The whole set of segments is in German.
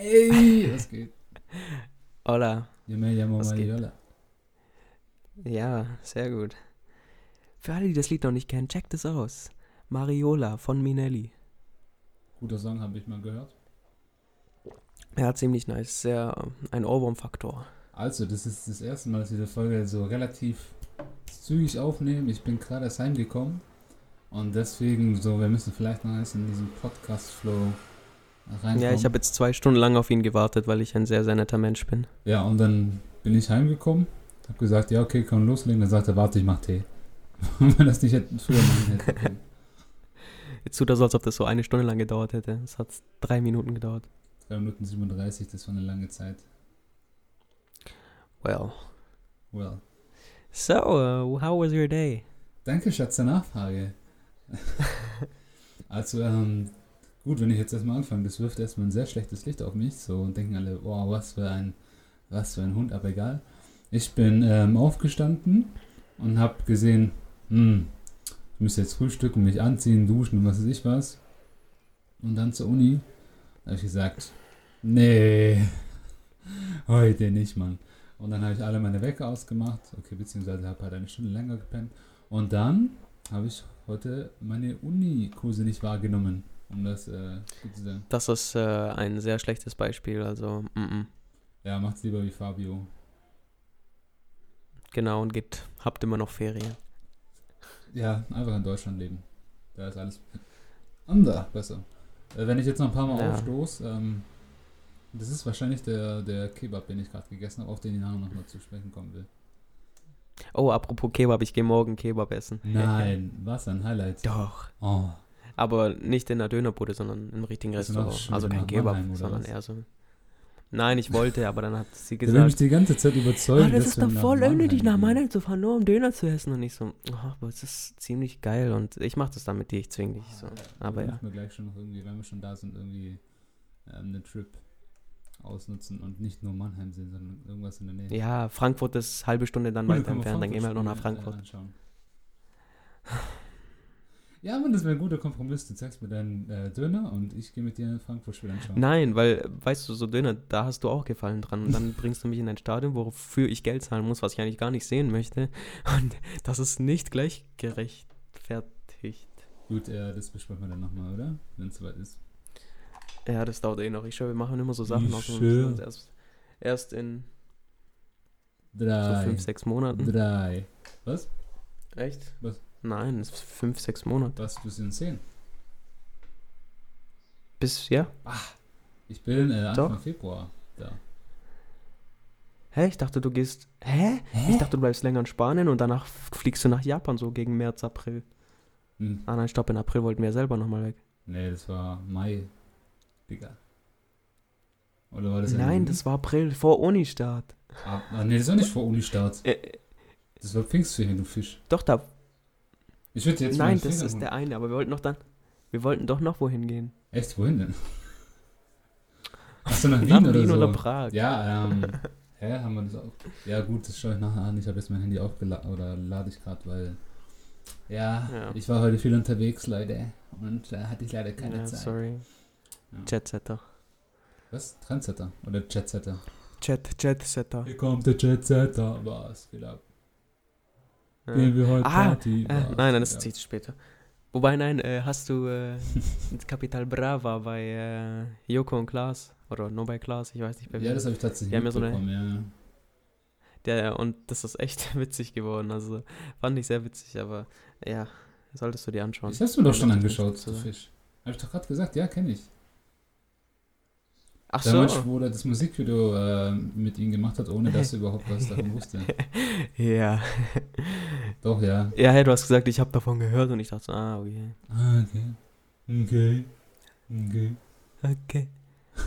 Ey, was geht? Hola. Yo me llamo Was geht? Mariola. Ja, sehr gut. Für alle, die das Lied noch nicht kennen, checkt es aus. Mariola von Minelli. Guter Song, habe ich mal gehört. Ja, ziemlich nice. Sehr ähm, ein Ohrwurm-Faktor. Also, das ist das erste Mal, dass wir die Folge so relativ zügig aufnehmen. Ich bin gerade erst heimgekommen. Und deswegen, so, wir müssen vielleicht noch erst in diesen Podcast-Flow reinkommen. Ja, ich habe jetzt zwei Stunden lang auf ihn gewartet, weil ich ein sehr, sehr netter Mensch bin. Ja, und dann bin ich heimgekommen, habe gesagt, ja, okay, kann loslegen. Dann sagt er, warte, ich mach Tee. Wenn das nicht hätten früher machen hätte. Jetzt tut er so, als ob das so eine Stunde lang gedauert hätte. Es hat drei Minuten gedauert. 3 Minuten 37, das war eine lange Zeit. Well. Well. So, uh, how was your day? Danke, Schatz, der Nachfrage. also, ähm, gut, wenn ich jetzt erstmal anfange, das wirft erstmal ein sehr schlechtes Licht auf mich, so und denken alle, wow, was für ein, was für ein Hund, aber egal. Ich bin ähm, aufgestanden und habe gesehen, hm, ich müsste jetzt frühstücken, mich anziehen, duschen und was weiß ich was. Und dann zur Uni habe ich gesagt, nee, heute nicht, Mann. Und dann habe ich alle meine Wecker ausgemacht, okay, beziehungsweise habe halt eine Stunde länger gepennt. Und dann habe ich heute meine Uni-Kurse nicht wahrgenommen, um das äh, gut zu sagen. Das ist äh, ein sehr schlechtes Beispiel, also, mm -mm. Ja, macht's lieber wie Fabio. genau, und geht, habt immer noch Ferien. Ja, einfach in Deutschland leben. Da ist alles anders besser. Äh, wenn ich jetzt noch ein paar Mal Ja. aufstoß, ähm, das ist wahrscheinlich der, der Kebab, den ich gerade gegessen habe, auf den ich nachher nochmal zu sprechen kommen will. Oh, apropos Kebab, ich gehe morgen Kebab essen. Nein, was ein Highlight. Doch. Oh, Aber nicht in der Dönerbude, sondern im richtigen du noch Restaurant. Also kein Kebab, sondern was? eher so. Nein, ich wollte, aber dann hat sie der will mich gesagt, die ganze Zeit überzeugen. ah, das ist doch voll unnötig, nach. Mannheim zu fahren, nur um Döner zu essen. Und ich so, oh, aber es ist ziemlich geil und ich mach das dann mit dir, ich zwing dich so. Aber ja. wir gleich schon noch irgendwie, wenn wir schon da sind, irgendwie ähm, einen Trip ausnutzen und nicht nur Mannheim sehen, sondern irgendwas in der Nähe. Ja, Frankfurt ist halbe Stunde dann weiter entfernt, dann gehen wir halt noch nach Frankfurt äh. Ja, Mann, das wäre ein guter Kompromiss. Du zeigst mir deinen äh, Döner und ich gehe mit dir in Frankfurt spielen anschauen. Nein, weil, weißt du, so Döner, da hast du auch Gefallen dran. Und dann bringst du mich in ein Stadion, wofür ich Geld zahlen muss, was ich eigentlich gar nicht sehen möchte. Und das ist nicht gleich gerechtfertigt. Gut, äh, das besprechen wir dann nochmal, oder? Wenn es soweit ist. Ja, das dauert eh noch. Ich schwöre, wir machen immer so Sachen aus uns erst, erst in so Drei. fünf, sechs Monaten. Drei. Was? Echt? Was? Nein, es ist fünf, sechs Monate. Was bis in zehn? Bis, ja? Ich bin äh, Anfang Doch. Februar da. Hä? Ich dachte, du gehst. Hä? Ich dachte, du bleibst länger in Spanien und danach fliegst du nach Japan so gegen März, April. Hm. Ah nein, stopp, in April wollten wir ja selber nochmal weg. Nee, das war Mai. Digga. Oder war das Nein, das war April, vor Unistart. Ah, ah, nee, das war nicht vor Uni-Start. Äh, Das war Pfingstferien, du Fisch. doch, da. Ich würde jetzt Nein, das ist der eine, aber wir wollten doch dann. Wir wollten doch noch wohin gehen. Echt, wohin denn? Achso, nach Wien Nach oder Wien so? oder Prag. Ja, ähm, hä, haben wir das auch? Ja gut, das schaue ich nachher an. Ich habe jetzt mein Handy aufgeladen, oder lade ich gerade, weil, ja, Ja. ich war heute viel unterwegs, Leute. Und da hatte ich leider keine ja, Zeit. sorry. Ja. Jetsetter. Was? Trendsetter? Oder Jetsetter? Jet, Jetsetter. Hier kommt der Jetsetter. Was? Geht ab. Ja. Gehen wir heute Ah, Party? Äh, nein, nein, das zieht später. Wobei, nein, äh, hast du äh, Capital Brava bei äh, Joko und Klaas oder nur bei Klaas, ich weiß nicht bei Ja, das habe ich tatsächlich ja so eine- ja. Der, und das ist echt witzig geworden. Also fand ich sehr witzig, aber ja, solltest du dir anschauen. Das hast du mir doch schon angeschaut, du so. Fisch. Hab ich doch gerade gesagt, ja, kenne ich. Ach Damals, so. wo er das Musikvideo äh, mit ihm gemacht hat, ohne dass er überhaupt was davon wusste. ja. Doch, ja. Ja, hey, du hast gesagt, ich habe davon gehört und ich dachte so, ah, okay. Ah, okay. Okay. Okay. Okay.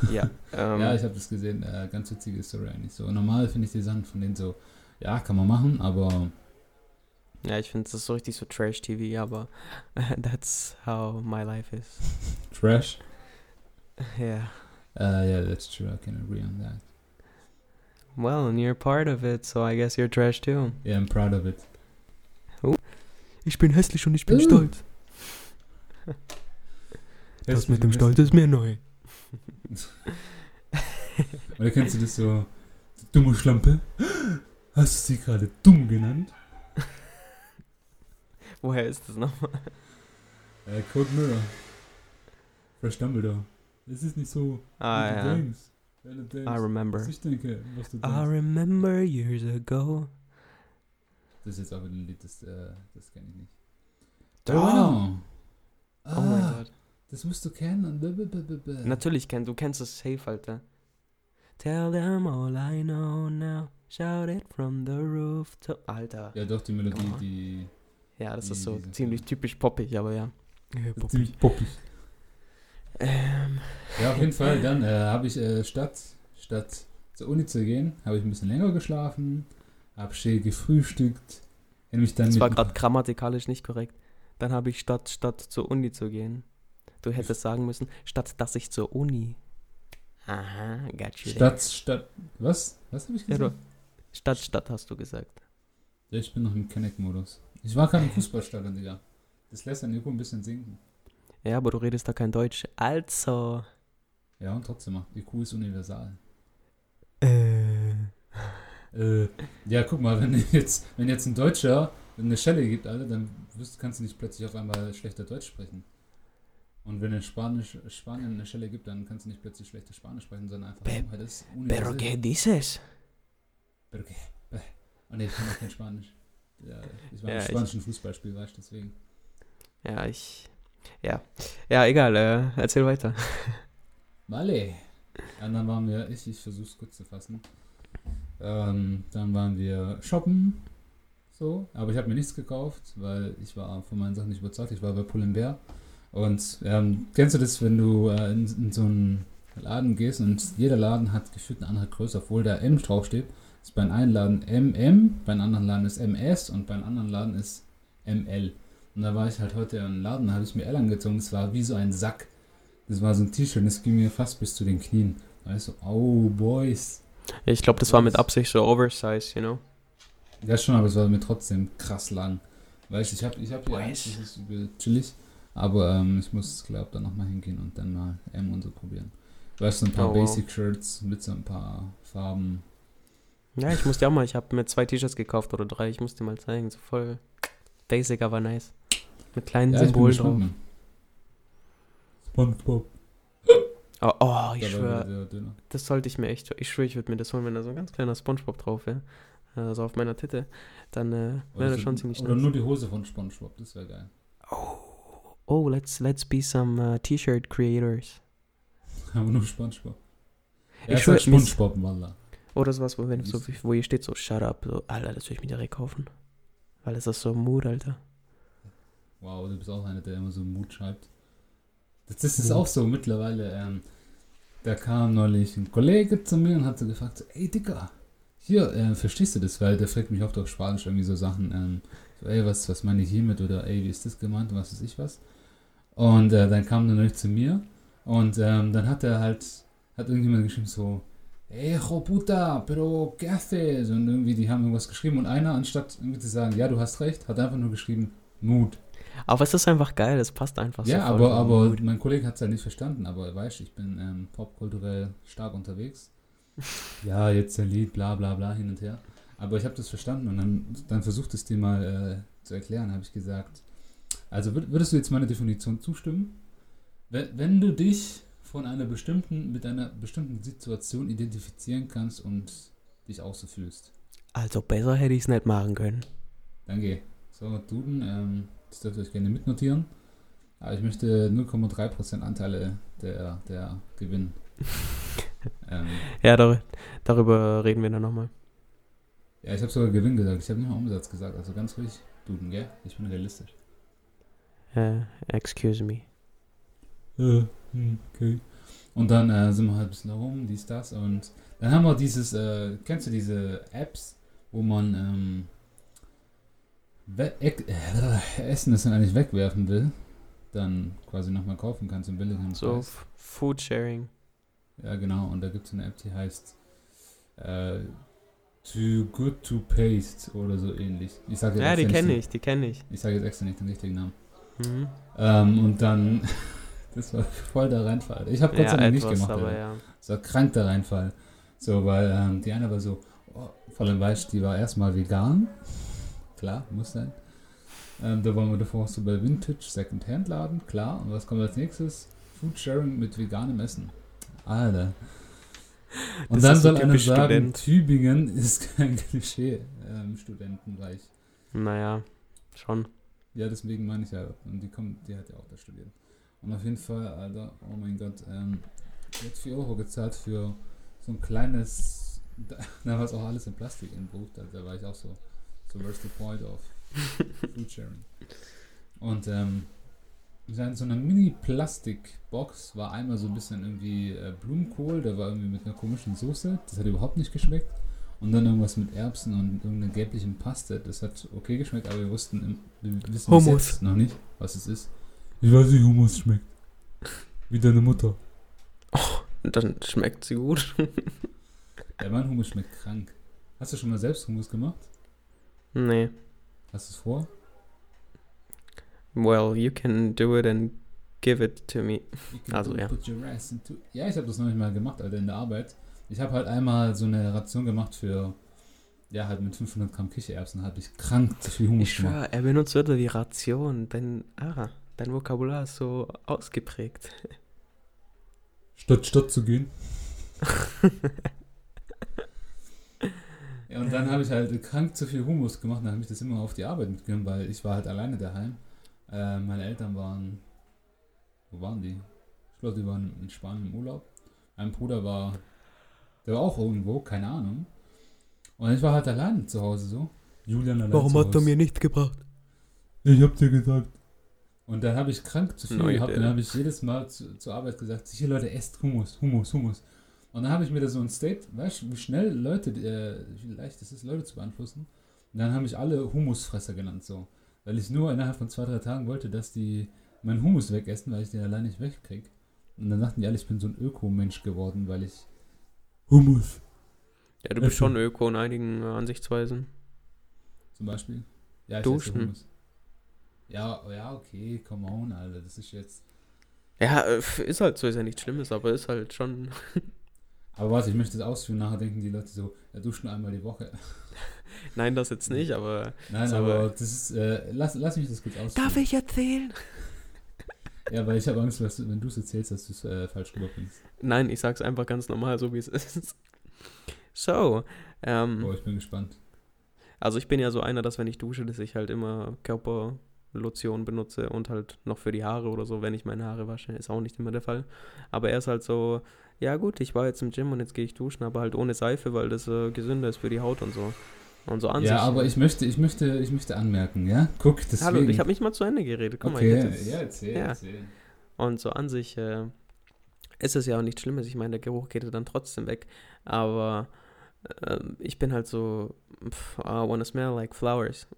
Ja, ähm, ja, ich habe das gesehen. Äh, ganz witzige Story eigentlich. So normal finde ich die Sachen von denen so, ja, kann man machen, aber ja, ich finde, das ist so richtig so Trash-TV, aber that's how my life is. Trash. Ja. Uh, yeah, that's true. I can agree on that. Well, and you're part of it, so I guess you're trash too. Yeah, I'm proud of it. Ich bin hässlich und ich bin Uh. stolz. Das mit dem Stolz ist mir neu. Oder kennst du das so, du dumme Schlampe? Hast du sie gerade dumm genannt? Woher ist das nochmal? Äh, Code Mirror. Fresh Dumbledore. Es ist nicht so, Ah, ja. du denkst, I remember. ich denke, was du I denkst. remember years ago. Das ist jetzt aber ein Lied, das, äh, das kenne ich nicht. Wow. Ah, Oh mein Gott. Das musst du kennen. Bäh. Natürlich kennt du kennst es safe, Alter. Tell them all I know now. Shout it from the rooftop. Alter. Ja, doch, die Melodie, Ja. die. Ja, das Die- ist so ziemlich typisch poppig, aber ja. das ist ziemlich poppig. Ähm, Ja, auf jeden Fall. Dann äh, habe ich äh, statt, statt zur Uni zu gehen, habe ich ein bisschen länger geschlafen, habe schön gefrühstückt. Mich dann das war gerade grammatikalisch nicht korrekt. Dann habe ich statt, statt zur Uni zu gehen. Du hättest sagen müssen, statt dass ich zur Uni. Aha, got you. there. Stadt, Stadt. Was? Was habe ich Ja, gesagt? du, statt, statt hast du gesagt. Ja, ich bin noch im Connect-Modus. Ich war gerade im Fußballstadion, Digga. Das lässt dann Nico ein bisschen sinken. Ja, aber du redest da kein Deutsch. Also. Ja, und trotzdem, die Kuh ist universal. Äh. Äh, ja, guck mal, wenn jetzt, wenn jetzt ein Deutscher eine Schelle gibt, Alter, dann wirst, kannst du nicht plötzlich auf einmal schlechter Deutsch sprechen. Und wenn in Spanisch, Spanien eine Schelle gibt, dann kannst du nicht plötzlich schlechter Spanisch sprechen, sondern einfach, Pe- oh, das Pero qué dices? Pero qué? Oh ne, ich kann auch kein Spanisch. Ja, ich war Ja, im spanischen Fußballspiel, weißt du, deswegen. Ja, ich. Ja. Ja, egal, äh, erzähl weiter. Vale. Ja, dann waren wir, ich, ich versuch's kurz zu fassen. Ähm, dann waren wir shoppen. So, aber ich habe mir nichts gekauft, weil ich war von meinen Sachen nicht überzeugt. Ich war bei Pull&Bear. Und ähm, kennst du das, wenn du äh, in, in so einen Laden gehst und jeder Laden hat gefühlt eine andere Größe, obwohl da M draufsteht. Ist bei einem Laden MM, bei einem anderen Laden ist MS und bei einem anderen Laden ist ML. Und da war ich halt heute im Laden, da habe ich mir L angezogen. Es war wie so ein Sack. Das war so ein T-Shirt, das ging mir fast bis zu den Knien. Weißt du, oh, Boys. Ich glaube, das war mit Absicht so Oversize, you know? Ja, schon, aber es war mir trotzdem krass lang. Weißt du, ich habe ich hab hier Boys. eins, das ist übel chillig. Aber ähm, ich muss, glaube dann nochmal hingehen und dann mal M und so probieren. Weißt du, ein paar Oh, wow. Basic-Shirts mit so ein paar Farben. Ja, ich muss dir auch mal, ich habe mir zwei T-Shirts gekauft oder drei, ich muss dir mal zeigen. So voll basic, aber nice. Mit kleinen Ja, Symbolen drauf. Mann. Spongebob. Oh, oh ich schwöre, das sollte ich mir echt, ich schwöre, ich würde mir das holen, wenn da so ein ganz kleiner Spongebob drauf wäre. Also auf meiner Titte. Dann äh, Oder wäre das schon ziemlich Oder nice. nur die Hose von Spongebob, das wäre geil. Oh, let's, let's be some uh, T-Shirt creators. Aber nur Spongebob. Ich Ja, ich schwör, sag mir ist- Spongebob, Wallah. Oder sowas, wo, wenn, so, wo hier steht so, shut up, so, Alter, das würde ich mir direkt kaufen. Weil das ist so Mood, Alter. Wow, du bist auch einer, der immer so Mut schreibt. Das, das ist Mut. auch so mittlerweile. Ähm, da kam neulich ein Kollege zu mir und hat so gefragt, so, ey Dicker, hier, äh, verstehst du das? Weil der fragt mich oft auf Spanisch irgendwie so Sachen, ähm, so, ey, was, was meine ich hiermit? Oder ey, wie ist das gemeint? Was weiß ich was? Und äh, dann kam er neulich zu mir und ähm, dann hat er halt, hat irgendjemand geschrieben so, ey, puta, pero qué haces? Und irgendwie, die haben irgendwas geschrieben und einer, anstatt irgendwie zu sagen, ja, du hast recht, hat einfach nur geschrieben, Mut. Aber es ist einfach geil, es passt einfach so Ja, aber, aber mein Kollege hat es ja nicht verstanden, aber weißt du, ich bin ähm, popkulturell stark unterwegs. ja, jetzt ein Lied, bla bla bla, hin und her. Aber ich habe das verstanden und dann, dann versucht es dir mal äh, zu erklären, habe ich gesagt. Also würd, würdest du jetzt meiner Definition zustimmen? Wenn, wenn du dich von einer bestimmten, mit einer bestimmten Situation identifizieren kannst und dich auch so fühlst, Also besser hätte ich es nicht machen können. dann geh. So, Duden, ähm, das dürft ihr euch gerne mitnotieren. Aber ich möchte 0,3% Anteile der, der gewinnen. ähm, Ja, dar darüber reden wir dann nochmal. ja, ich habe sogar Gewinn gesagt. Ich habe nicht mal Umsatz gesagt. Also ganz ruhig, Duden, gell? Ich bin realistisch. Äh, excuse me. Äh, okay. Und dann äh, sind wir halt ein bisschen da rum, dies, das. Und dann haben wir dieses, äh, kennst du diese Apps, wo man ähm, we- äh, Essen, das dann eigentlich wegwerfen will, dann quasi nochmal kaufen kann zum billigeren So, Preis. Food Sharing. Ja, genau. Und da gibt es eine App, die heißt äh, Too Good to Paste oder so ähnlich. Ich sage Ja, die kenne ich, die kenne ich. Ich sage jetzt extra nicht den richtigen Namen. Mhm. Ähm, und dann, das war voll der Reinfall. Ich habe Gott sei Dank nicht gemacht. aber ja. Das war krank der Reinfall. So, weil ähm, die eine war so, oh, vor allem weißt die war erstmal vegan. Klar, muss sein. Ähm, da waren wir davor so bei Vintage Secondhand Laden, klar. Und was kommt als nächstes? Food Sharing mit veganem Essen. Alter. Und Das dann soll einer sagen, Student. Tübingen ist kein Klischee-Studentenreich. Naja, schon. ja, deswegen meine ich ja. Und die kommt, die hat ja auch da studiert. Und auf jeden Fall, Alter, oh mein Gott, ähm, hat 4 Euro gezahlt für so ein kleines, da, da war es auch alles in Plastik entbucht, also da war ich auch so, so where's the point of Food Sharing. Und ähm, in so einer Mini-Plastikbox war einmal so ein bisschen irgendwie äh, Blumenkohl, der war irgendwie mit einer komischen Soße, das hat überhaupt nicht geschmeckt. Und dann irgendwas mit Erbsen und irgendeiner gelblichen Paste, das hat okay geschmeckt, aber wir wussten, im- wir wissen bis jetzt noch nicht, was es ist. Ich weiß nicht, Hummus schmeckt. Wie deine Mutter. Und dann schmeckt sie gut. Ja, mein Hummus schmeckt krank. Hast du schon mal selbst Hummus gemacht? nee. Hast du es vor? Well, you can do it and give it to me. You can Also, ja. Put your ass into ja, ich habe das noch nicht mal gemacht, Alter, in der Arbeit. Ich habe halt einmal so eine Ration gemacht für, ja, halt mit 500 Gramm Kichererbsen, habe ich krank zu viel Hummus Ich gemacht. schwör, er benutzt Wörter wie Ration. Dein, ah, dein Vokabular ist so ausgeprägt. Statt Stadt zu gehen. ja, und dann habe ich halt krank zu viel Hummus gemacht, dann habe ich das immer auf die Arbeit mitgenommen, weil ich war halt alleine daheim. Äh, meine Eltern waren, wo waren die? Ich glaube, die waren in Spanien im Urlaub. Mein Bruder war, der war auch irgendwo, keine Ahnung. Und ich war halt alleine zu Hause so. Julian allein zu Hause. nicht gebracht? Ich hab dir gesagt. Und dann habe ich krank zu viel Neue gehabt. Idee. Dann habe ich jedes Mal zu, zur Arbeit gesagt, hier Leute, esst Hummus, Hummus, Hummus. Und dann habe ich mir da so ein State, weißt du, wie schnell Leute, äh, wie leicht es ist, Leute zu beeinflussen. Und dann habe ich alle Humusfresser genannt, so. Weil ich nur innerhalb von zwei, drei Tagen wollte, dass die meinen Hummus wegessen, weil ich den allein nicht wegkrieg. Und dann sagten die alle, ich bin so ein Öko-Mensch geworden, weil ich Hummus Ja, du bist schon Öko in einigen äh, Ansichtsweisen. zum Beispiel. Ja, ich Duschen. esse Hummus. Ja, ja, okay, come on, Alter, das ist jetzt... Ja, ist halt so, ist ja nichts Schlimmes, aber ist halt schon. Aber was, ich möchte das ausführen, nachher denken die Leute so, er duscht nur einmal die Woche. Nein, das jetzt nicht, aber. Nein, aber äh, das ist, äh, lass, lass mich das kurz ausführen. ich erzählen? Ja, weil ich habe Angst, dass wenn du es erzählst, dass du es äh, falsch rüberbringst. Nein, ich sag's einfach ganz normal, so wie es ist. So, ähm, Boah, ich bin gespannt. also ich bin ja so einer, dass wenn ich dusche, dass ich halt immer Körperlotion benutze und halt noch für die Haare oder so, wenn ich meine Haare wasche, ist auch nicht immer der Fall. Aber er ist halt so, ja gut, ich war jetzt im Gym und jetzt gehe ich duschen, aber halt ohne Seife, weil das äh, gesünder ist für die Haut und so. Und so an Ja, sich. aber ich möchte, ich möchte, ich möchte anmerken, ja? Guck, deswegen. Hallo, ich habe nicht mal zu Ende geredet. Guck mal, Okay, hätte jetzt- ja, erzähl, ja. erzähl. Und so an sich äh, ist es ja auch nichts Schlimmes. Ich meine, der Geruch geht ja dann trotzdem weg. Aber ähm, ich bin halt so, pff, I wanna smell like flowers.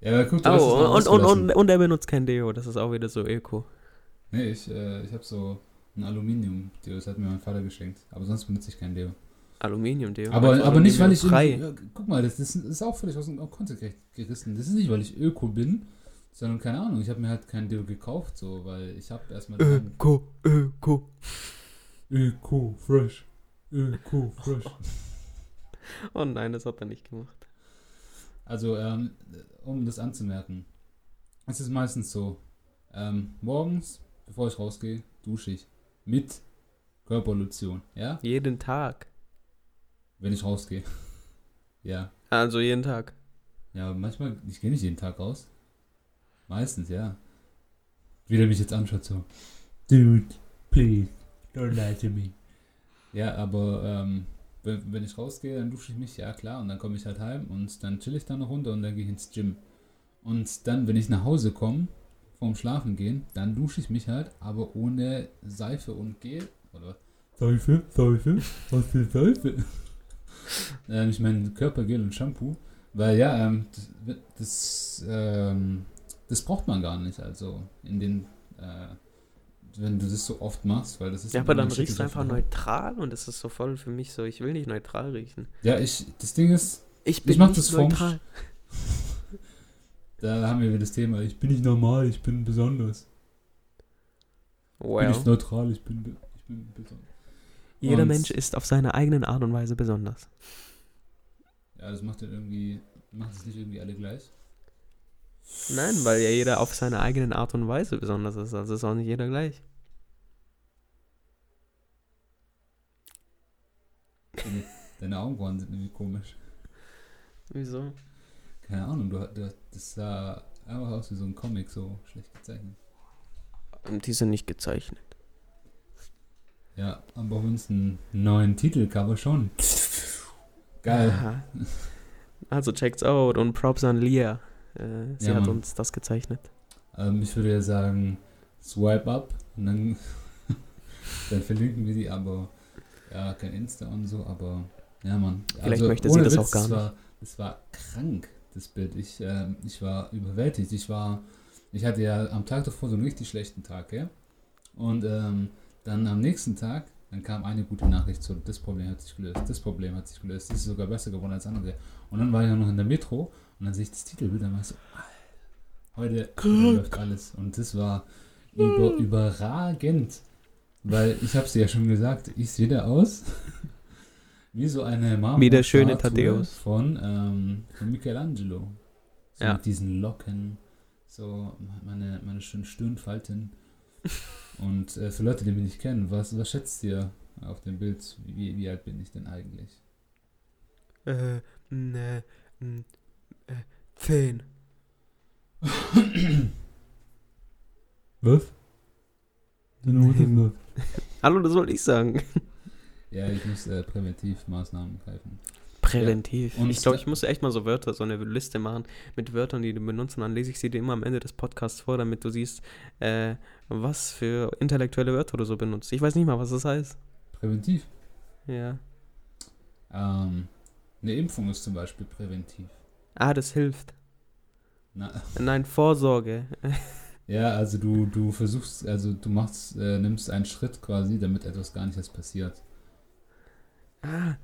Ja, guck, du Oh, und, und, und, und er benutzt kein Deo. Das ist auch wieder so öko. Nee, ich, äh, ich habe so ein Aluminium-Deo, das hat mir mein Vater geschenkt. Aber sonst benutze ich kein Deo. Aluminium-Deo. Aber, Also aber nicht, weil ich. frei. irgendwie- ja, guck mal, das, das ist auch völlig aus dem Kontext gerissen. Das ist nicht, weil ich Öko bin, sondern keine Ahnung. Ich habe mir halt kein Deo gekauft, so, weil ich habe erstmal. Öko, öko. Öko, fresh. Öko, fresh. Oh nein, das hat er nicht gemacht. Also, ähm, um das anzumerken, es ist meistens so, ähm, morgens, bevor ich rausgehe, dusche ich mit Körperlotion, ja? Jeden Tag. Wenn ich rausgehe. ja. Also jeden Tag. Ja, manchmal, ich gehe nicht jeden Tag raus. Meistens, ja. Wie der mich jetzt anschaut, so. Dude, please, don't lie to me. Ja, aber ähm, wenn, wenn ich rausgehe, dann dusche ich mich, ja klar, und dann komme ich halt heim und dann chill ich da noch runter und dann gehe ich ins Gym. Und dann, wenn ich nach Hause komme, vorm Schlafen gehen, dann dusche ich mich halt, aber ohne Seife und Gel. Oder? Seife? Seife? Was für Seife? ähm, ich meine Körpergel und Shampoo. Weil ja, ähm, das, das, ähm, das braucht man gar nicht. Also in den, äh, wenn du das so oft machst, weil das ist. Ja, aber dann riechst du einfach Haut. neutral und das ist so voll für mich so, ich will nicht neutral riechen. Ja, ich, das Ding ist, Ich Ich mach nicht das neutral. da haben wir wieder das Thema, ich bin nicht normal, ich bin besonders. Ich bin Well, nicht neutral, ich bin, ich Jeder Und- Mensch ist auf seine eigenen Art und Weise besonders. Ja, das macht dann irgendwie, macht es nicht irgendwie alle gleich. Nein, weil ja jeder auf seine eigenen Art und Weise besonders ist. Also ist auch nicht jeder gleich. Deine, deine Augenbrauen sind irgendwie komisch. Wieso? Keine Ahnung, du, du, das sah einfach aus wie so ein Comic, so schlecht gezeichnet. Die sind nicht gezeichnet. Ja, aber bei uns einen neuen Titelcover schon. Geil. Aha. Also checkt's out und Props an Lia. Äh, sie Ja, hat Mann. uns das gezeichnet. Ähm, ich würde ja sagen, swipe up und dann, dann verlinken wir die, aber ja, kein Insta und so, aber ja, Mann. Vielleicht möchte sie das Witz, auch gar es War, es war krank, das Bild. Ich, ähm, ich war überwältigt. Ich war, ich hatte ja am Tag davor so einen richtig schlechten Tag, ja. Und ähm, dann am nächsten Tag, dann kam eine gute Nachricht so, das Problem hat sich gelöst, das Problem hat sich gelöst, das ist sogar besser geworden als andere. Und dann war ich ja noch in der Metro und dann sehe ich das Titelbild und war ich so, heute, läuft alles. Und das war über, überragend. Weil ich habe es dir ja schon gesagt, ich sehe da aus wie so eine Marmorstatue Wie der schöne Thaddeus. von, ähm, von Michelangelo. So Ja. mit diesen Locken, so meine, meine schönen Stirnfalten. Und äh, für Leute, die mich nicht kennen, was, was schätzt ihr auf dem Bild? Wie, wie alt bin ich denn eigentlich? Äh, ne, n, äh, zehn. Was? Hallo, das wollte ich sagen. Ja, ich muss äh, Präventivmaßnahmen greifen. Präventiv. Und ich glaube, ich muss echt mal so Wörter, so eine Liste machen mit Wörtern, die du benutzt. Und dann lese ich sie dir immer am Ende des Podcasts vor, damit du siehst, äh, was für intellektuelle Wörter du so benutzt. Ich weiß nicht mal, was das heißt. Präventiv? Ja. Ähm, eine Impfung ist zum Beispiel präventiv. Ah, das hilft. Na, Nein, Vorsorge. ja, also du, du versuchst, also du machst, äh, nimmst einen Schritt quasi, damit etwas gar nicht erst passiert. Ah,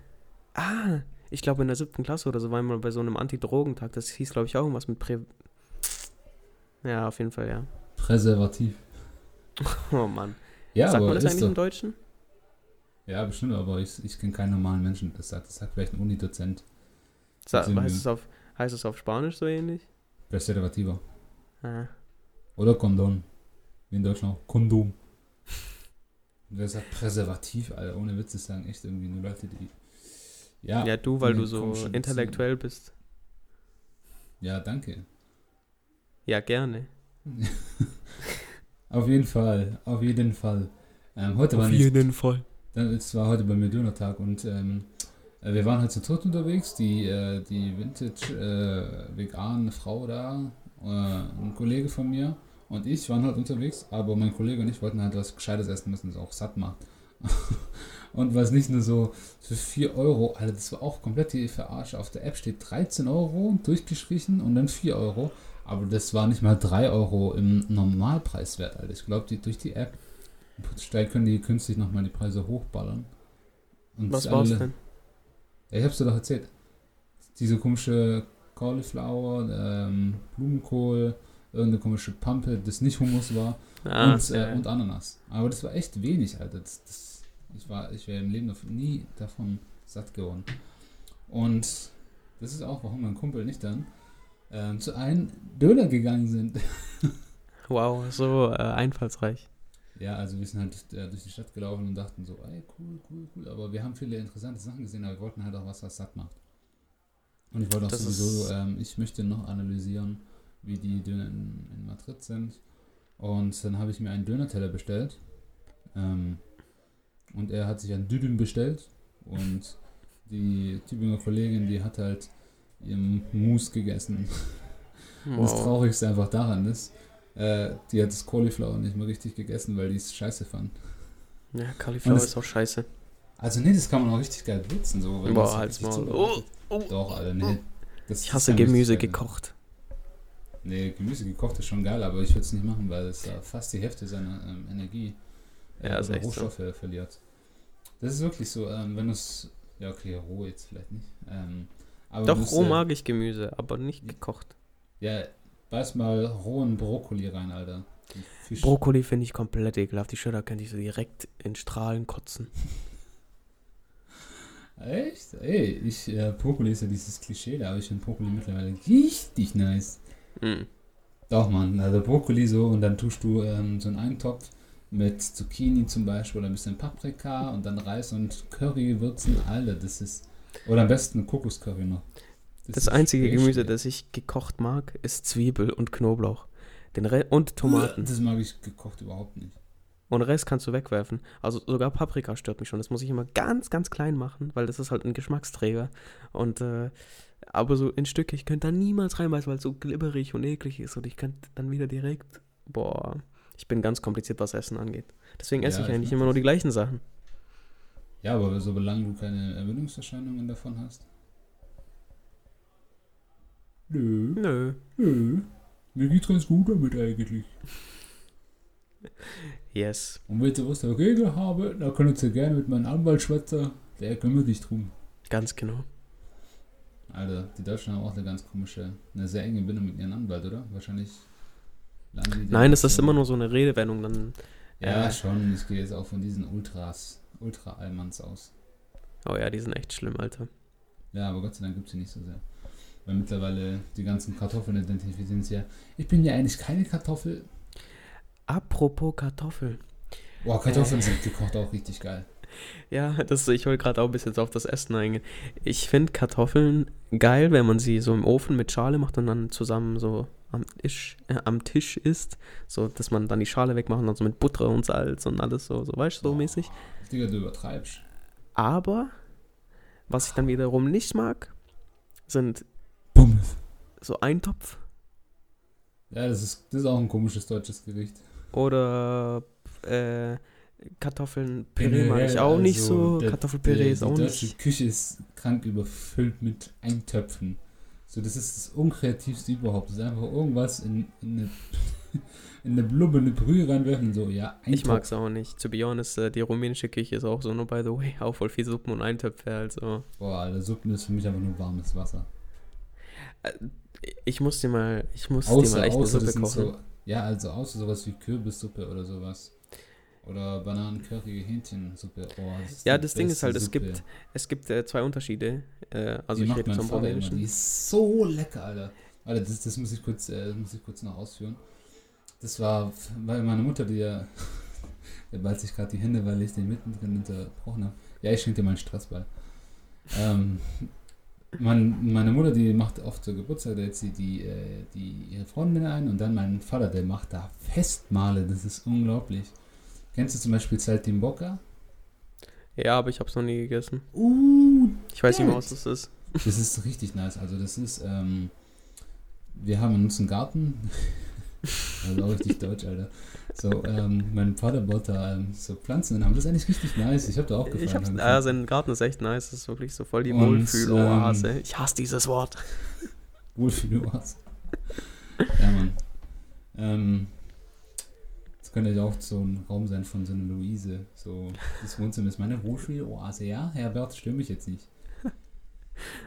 ah. Ich glaube, in der siebten Klasse oder so war ich mal bei so einem Anti-Drogen-Tag. Das hieß, glaube ich, auch irgendwas mit Prä... Ja, auf jeden Fall, ja. Präservativ. Oh Mann. Ja, Sagt man das eigentlich doch, im Deutschen? Ja, bestimmt, aber ich, ich kenne keinen normalen Menschen, der das sagt. Das sagt vielleicht ein Unidozent. Sa heißt, wir- es auf, heißt es auf Spanisch so ähnlich? Präservativer. Ah. Oder Kondom. Wie in Deutschland auch. Kondom. Und wer sagt Präservativ, Alter, ohne Witz, das sagen echt irgendwie nur Leute, die. Ja, Ja, du, weil du so intellektuell bist. ja, danke. Ja, gerne. Auf jeden Fall, auf jeden Fall. Ähm, heute war nicht, Fall. dann, es war heute bei mir Dönertag und ähm, äh, wir waren halt zu dritt unterwegs, die, äh, die Vintage äh, vegane Frau da, äh, ein Kollege von mir und ich waren halt unterwegs, aber mein Kollege und ich wollten halt was Gescheites essen müssen, das auch satt macht. und was nicht nur so für 4 Euro, Alter, das war auch komplett die Verarsche. Auf der App steht 13 Euro durchgestrichen und dann 4 Euro. Aber das war nicht mal 3 Euro im Normalpreiswert, Alter. Ich glaube, die, durch die App können die künstlich nochmal die Preise hochballern. Und Was alle- war's denn? Ja, ich hab's dir doch erzählt. Diese komische Cauliflower, ähm, Blumenkohl, irgendeine komische Pampe, das nicht Hummus war Ah, und, äh, und Ananas. Aber das war echt wenig, Alter. Das, das, ich war, ich wäre im Leben davon, nie davon satt geworden. Und das ist auch, warum mein Kumpel nicht dann ähm, zu einem Döner gegangen sind. Wow, so äh, einfallsreich. Ja, also wir sind halt äh, durch die Stadt gelaufen und dachten so, ey, cool, cool, cool. Aber wir haben viele interessante Sachen gesehen, aber wir wollten halt auch was, was satt macht. Und ich wollte auch Das sowieso, ähm, ich möchte noch analysieren, wie die Döner in, in Madrid sind. Und dann habe ich mir einen Döner-Teller bestellt. Ähm, und er hat sich einen Düdüm bestellt. Und die Tübinger Kollegin, die hat halt ihren Mousse gegessen. Und das Wow. Traurigste einfach daran ist, äh, die hat das Cauliflower nicht mehr richtig gegessen, weil die es scheiße fand. Ja, Cauliflower es- ist auch scheiße. Also nee, das kann man auch richtig geil würzen, so. Boah, halt's Maul. zubereitet. Oh, Doch, Alter, nee. Das Ich hasse Gemüse gekocht. Nee, Gemüse gekocht ist schon geil, aber ich würde es nicht machen, weil es da fast die Hälfte seiner ähm, Energie äh, Ja, oder echt so. Rohstoffe verliert. Das ist wirklich so, ähm, wenn du es, ja okay, roh jetzt vielleicht nicht, ähm, Doch, roh äh, mag ich Gemüse, aber nicht gekocht. Ja, beiß mal rohen Brokkoli rein, Alter. Fisch. Brokkoli finde ich komplett ekelhaft. Die Schöder könnte ich so direkt in Strahlen kotzen. Echt? Ey, ich, äh, Brokkoli ist ja dieses Klischee, da aber ich finde Brokkoli mittlerweile richtig nice. Mm. Doch, Mann, also Brokkoli so und dann tust du ähm, so einen Eintopf mit Zucchini zum Beispiel oder ein bisschen Paprika und dann Reis und Curry, Würzen, alle, das ist, oder am besten Kokoscurry noch. Das, ist einzige. Gemüse, das ich gekocht mag, ist Zwiebel und Knoblauch. Den Re und Tomaten. Das mag ich gekocht überhaupt nicht. Und Rest kannst du wegwerfen. Also sogar Paprika stört mich schon. Das muss ich immer ganz, ganz klein machen, weil das ist halt ein Geschmacksträger. Und äh, aber so in Stücke, ich könnte da niemals reinbeißen, weil es so glibberig und eklig ist. Und ich könnte dann wieder direkt. Boah, ich bin ganz kompliziert, was Essen angeht. Deswegen esse Ja, ich ich eigentlich immer nur das. die gleichen Sachen. Ja, aber solange du keine Ermüdungserscheinungen davon hast. Nö, Nö. nö. Mir geht's ganz gut damit eigentlich. Yes. Und wenn ihr was dagegen habe, dann könnt ihr gerne mit meinem Anwalt schwätzen. Der kümmert sich drum. Ganz genau. Alter, die Deutschen haben auch eine ganz komische, eine sehr enge Bindung mit ihrem Anwalt, oder? Wahrscheinlich. Nein, das so- ist immer nur so eine Redewendung. Dann, Ja, äh, schon. Ich gehe jetzt auch von diesen Ultras, Ultra-Almans aus. oh ja, die sind echt schlimm, Alter. Ja, aber Gott sei Dank gibt es sie nicht so sehr. Weil mittlerweile die ganzen Kartoffeln identifizieren sich ja. Ich bin ja eigentlich keine Kartoffel. Apropos Kartoffeln. Boah, Kartoffeln sind gekocht auch richtig geil. Ja, das, ich wollte gerade auch ein bisschen auf das Essen eingehen. Ich finde Kartoffeln geil, wenn man sie so im Ofen mit Schale macht und dann zusammen so am Tisch, äh, am Tisch isst. So, dass man dann die Schale wegmacht und dann so mit Butter und Salz und alles so, so weißt du, so mäßig. Digga, du übertreibst. Aber, was ich dann wiederum nicht mag, sind Bummes. so Eintopf Ja, das ist, das ist auch ein komisches deutsches Gericht. oder äh, Kartoffeln Püree mag ich auch nicht also, so. der- Kartoffelpüree die, ist die auch deutsche nicht. Küche ist krank überfüllt mit Eintöpfen. So, das ist das unkreativste überhaupt. Das ist einfach irgendwas in, in eine, in eine Blubbe, eine Brühe reinwerfen so, ja, Ich Eintopf. mag es auch nicht. To be honest, äh, die rumänische Küche ist auch so, nur by the way, auch voll viel Suppen und Eintöpfe, also. Boah, Alter, Suppen ist für mich einfach nur warmes Wasser. Ich muss dir mal, ich muss dir Außer, mal echt eine Suppe kochen. so, ja, also außer sowas wie Kürbissuppe oder sowas. Oder Bananencurry, Hähnchensuppe. Oh, das ist Ja, das Ding ist halt, es Suppe. gibt, es gibt äh, zwei Unterschiede. Äh, also die ich rede Vater immer. Die ist so lecker, Alter. Alter, das, das muss ich kurz, äh, muss ich kurz noch ausführen. Das war, weil meine Mutter, die ja, der ballt sich gerade die Hände, weil ich den mittendrin unterbrochen habe. Ja, ich schenke dir meinen Stressball. Ähm, mein, meine Mutter, die macht oft so Geburtstag, da sie die, äh, die ihre Freundin ein und dann mein Vater, der macht da Festmale, das ist unglaublich. Kennst du zum Beispiel Saltimbocca? Ja, aber ich habe es noch nie gegessen. Uh, Ich weiß nicht mehr, was das ist. Das ist richtig nice. Also das ist, ähm, wir haben uns einen Garten. also auch richtig deutsch, Alter. So, ähm, mein Vater baut da ähm, so Pflanzen und haben das ist eigentlich richtig nice. Ich habe da auch gefallen. Ich hab's, Hab äh, sein Garten ist echt nice. Das ist wirklich so voll die Und, ähm, Wohlfühl-Oase. ich hasse dieses Wort. Wohlfühl-Oase. ja, Mann. Ähm, das könnte ja auch so ein Raum sein von so einer Luise. So, das Wohnzimmer ist meine Wohlfühl-Oase. Ja, Herbert, störe mich jetzt nicht.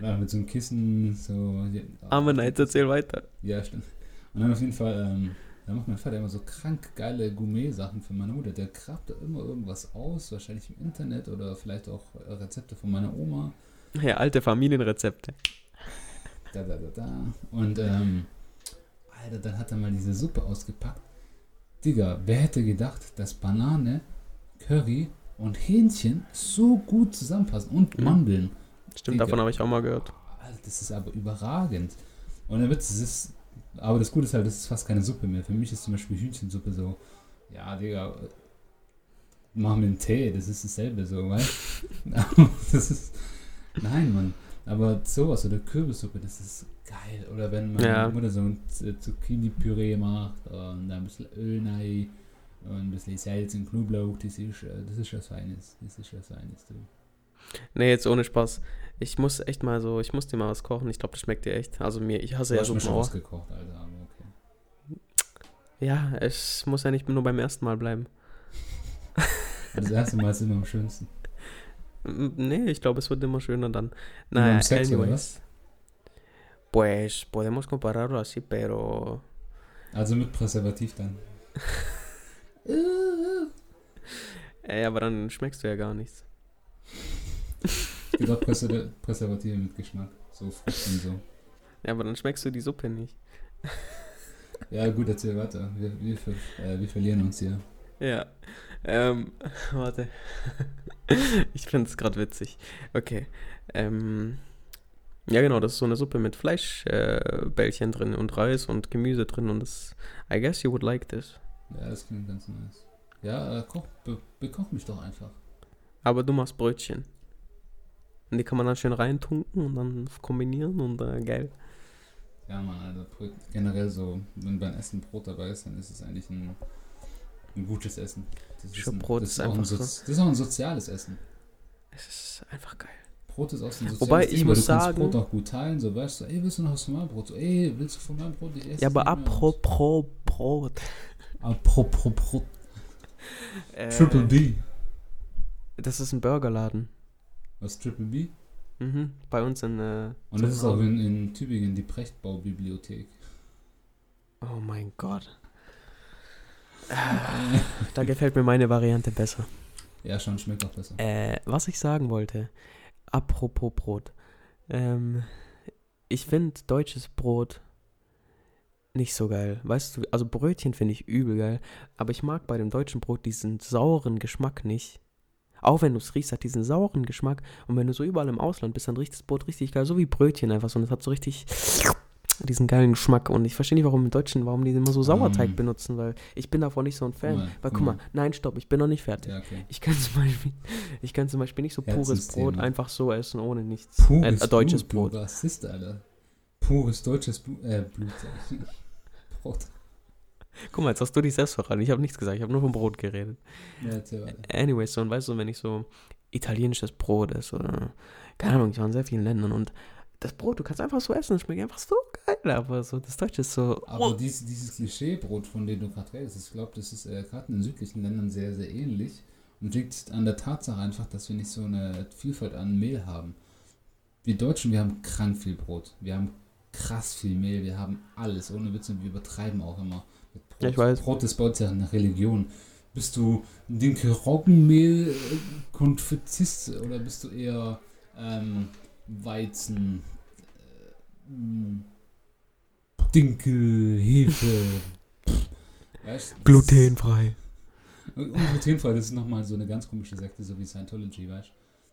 Ja, mit so einem Kissen, so. nein, jetzt erzähl weiter. Ja, stimmt. Und dann auf jeden Fall, ähm, da macht mein Vater immer so krank geile Gourmet-Sachen für meine Mutter. Der grabt da immer irgendwas aus, wahrscheinlich im Internet oder vielleicht auch äh, Rezepte von meiner Oma. Ja, alte Familienrezepte. Da, da, da, da. Und, ähm, Alter, dann hat er mal diese Suppe ausgepackt. Digga, wer hätte gedacht, dass Banane, Curry und Hähnchen so gut zusammenpassen und Mhm. Mandeln. Stimmt, Digga. davon habe ich auch mal gehört. Alter, das ist aber überragend. Und der Witz, es ist, aber das Gute ist halt, das ist fast keine Suppe mehr. Für mich ist zum Beispiel Hühnchensuppe so, ja, Digga, mach mir einen Tee, das ist dasselbe so, weißt du? das ist, nein, Mann. Aber sowas oder Kürbissuppe, das ist geil. Oder wenn meine Ja. Mutter so ein Z- Zucchini-Püree macht und da ein bisschen Öl rein und ein bisschen Salz und Knoblauch, das ist, äh, das ist was Feines. Das ist was Feines, du. Nee, jetzt ohne Spaß. Ich muss echt mal so, ich muss dir mal was kochen. Ich glaube, das schmeckt dir echt. Also mir, ich hasse Du ja Suppen schon was gekocht, Alter, aber okay. Ja, es muss ja nicht nur beim ersten Mal bleiben. Das erste Mal ist immer am schönsten. Nee, ich glaube, es wird immer schöner dann. beim Naja, oder anyways. Pues podemos compararlo así, pero Also mit Präservativ dann. Ey, aber dann schmeckst du ja gar nichts. Gibt auch Präser- Präservative mit Geschmack. So Frucht und so. Ja, aber dann schmeckst du die Suppe nicht. Ja, gut, erzähl weiter. Wir, wir, äh, wir verlieren uns hier. Ja. Ähm, warte. ich finde es gerade witzig. Okay. Ähm, ja, genau, das ist so eine Suppe mit Fleischbällchen äh, drin und Reis und Gemüse drin und das. I guess you would like this. Ja, das klingt ganz nice. Ja, äh, koch, be bekoch mich doch einfach. Aber du machst Brötchen. Und die kann man dann schön reintunken und dann kombinieren und äh, geil. Ja, man, also generell so, wenn beim Essen Brot dabei ist, dann ist es eigentlich ein, ein gutes Essen. Das Schon ein, Brot das ist auch ein einfach Sozi- so- Das ist auch ein soziales Essen. Es ist einfach geil. Brot ist auch so ein soziales Wobei, ich weil muss du kannst sagen- Brot auch gut teilen, so weißt du, ey, willst du noch was von meinem Brot? So, ey, willst du von meinem Brot? Ich esse Ja, aber apropos Brot. Apropos Brot. Äh, Triple B. Das ist ein Burgerladen. Was Triple B? Mhm. Bei uns in. Äh, Und das ist auch in, in Tübingen die Prechtbaubibliothek. Oh mein Gott. Da gefällt mir meine Variante besser. Ja, schon, schmeckt auch besser. Äh, was ich sagen wollte, apropos Brot. Ähm, ich finde deutsches Brot nicht so geil. Weißt du, also Brötchen finde ich übel geil, aber ich mag bei dem deutschen Brot diesen sauren Geschmack nicht. Auch wenn du es riechst, hat diesen sauren Geschmack. Und wenn du so überall im Ausland bist, dann riecht das Brot richtig geil, so wie Brötchen einfach so. Und es hat so richtig diesen geilen Geschmack. Und ich verstehe nicht, warum im Deutschen, warum die immer so Sauerteig Mm. benutzen, weil ich bin davon nicht so ein Fan. mal, weil guck mal, mal. nein, stopp, ich bin noch nicht fertig. Ja, okay. Ich kann zum Beispiel, ich kann zum Beispiel nicht so pures. Brot einfach so essen ohne nichts. Pures äh, deutsches Blut, Brot. Du Rassist, Alter. Pures deutsches Blut. Äh, Blut. Brot. Guck mal, jetzt hast du dich selbst verraten. Ich habe nichts gesagt, ich habe nur vom Brot geredet. Ja, erzähl weiter. Anyway, so, und weißt du, wenn ich so italienisches Brot esse oder, keine Ahnung, ich war in sehr vielen Ländern und das Brot, du kannst einfach so essen, es schmeckt einfach so geil, aber so, das Deutsche ist so, Aber dies, dieses Klischeebrot, von dem du gerade redest, ich glaube, das ist äh, gerade in den südlichen Ländern sehr, sehr ähnlich und liegt an der Tatsache einfach, dass wir nicht so eine Vielfalt an Mehl haben. Wir Deutschen, wir haben krank viel Brot. Wir haben krass viel Mehl, wir haben alles, ohne Witz und wir übertreiben auch immer Brot. Ja, ich weiß. Brot ist bei uns ja eine Religion. Bist du Dinkel Roggenmehl Konfettist oder bist du eher ähm, Weizen, äh, mh, Dinkel, Hefe, weißt, glutenfrei. Und glutenfrei, das ist nochmal so eine ganz komische Sekte, so wie Scientology, weißt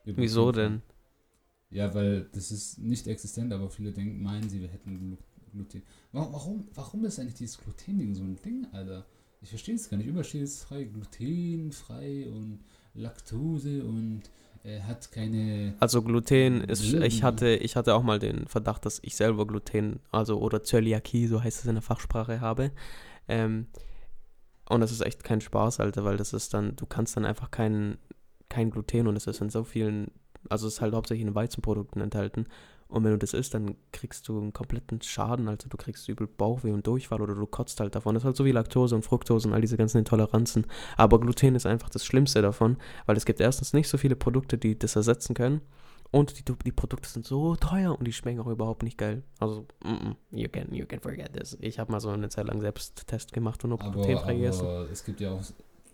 du? Wieso denn? Ja, weil das ist nicht existent, aber viele denken, meinen sie, wir hätten Glu- Gluten. Warum, warum, ist eigentlich dieses Gluten-Ding so ein Ding, Alter? Ich verstehe es gar nicht. Überall steht es frei, glutenfrei und Laktose und äh, hat keine. Also Gluten ist, Mm. ich hatte, ich hatte auch mal den Verdacht, dass ich selber Gluten, also oder Zöliakie, so heißt es in der Fachsprache, habe. Ähm, und das ist echt kein Spaß, Alter, weil das ist dann, du kannst dann einfach kein, kein Gluten und es ist in so vielen, also es ist halt hauptsächlich in Weizenprodukten enthalten. Und wenn du das isst, dann kriegst du einen kompletten Schaden, also du kriegst übel Bauchweh und Durchfall oder du kotzt halt davon. Das ist halt so wie Laktose und Fructose und all diese ganzen Intoleranzen. Aber Gluten ist einfach das Schlimmste davon, weil es gibt erstens nicht so viele Produkte, die das ersetzen können. Und die, die Produkte sind so teuer und die schmecken auch überhaupt nicht geil. Also, mm, mm, you, can, you can forget this. Ich habe mal so eine Zeit lang selbst Test gemacht und ob Aber, glutenfrei gegessen. aber es gibt ja auch,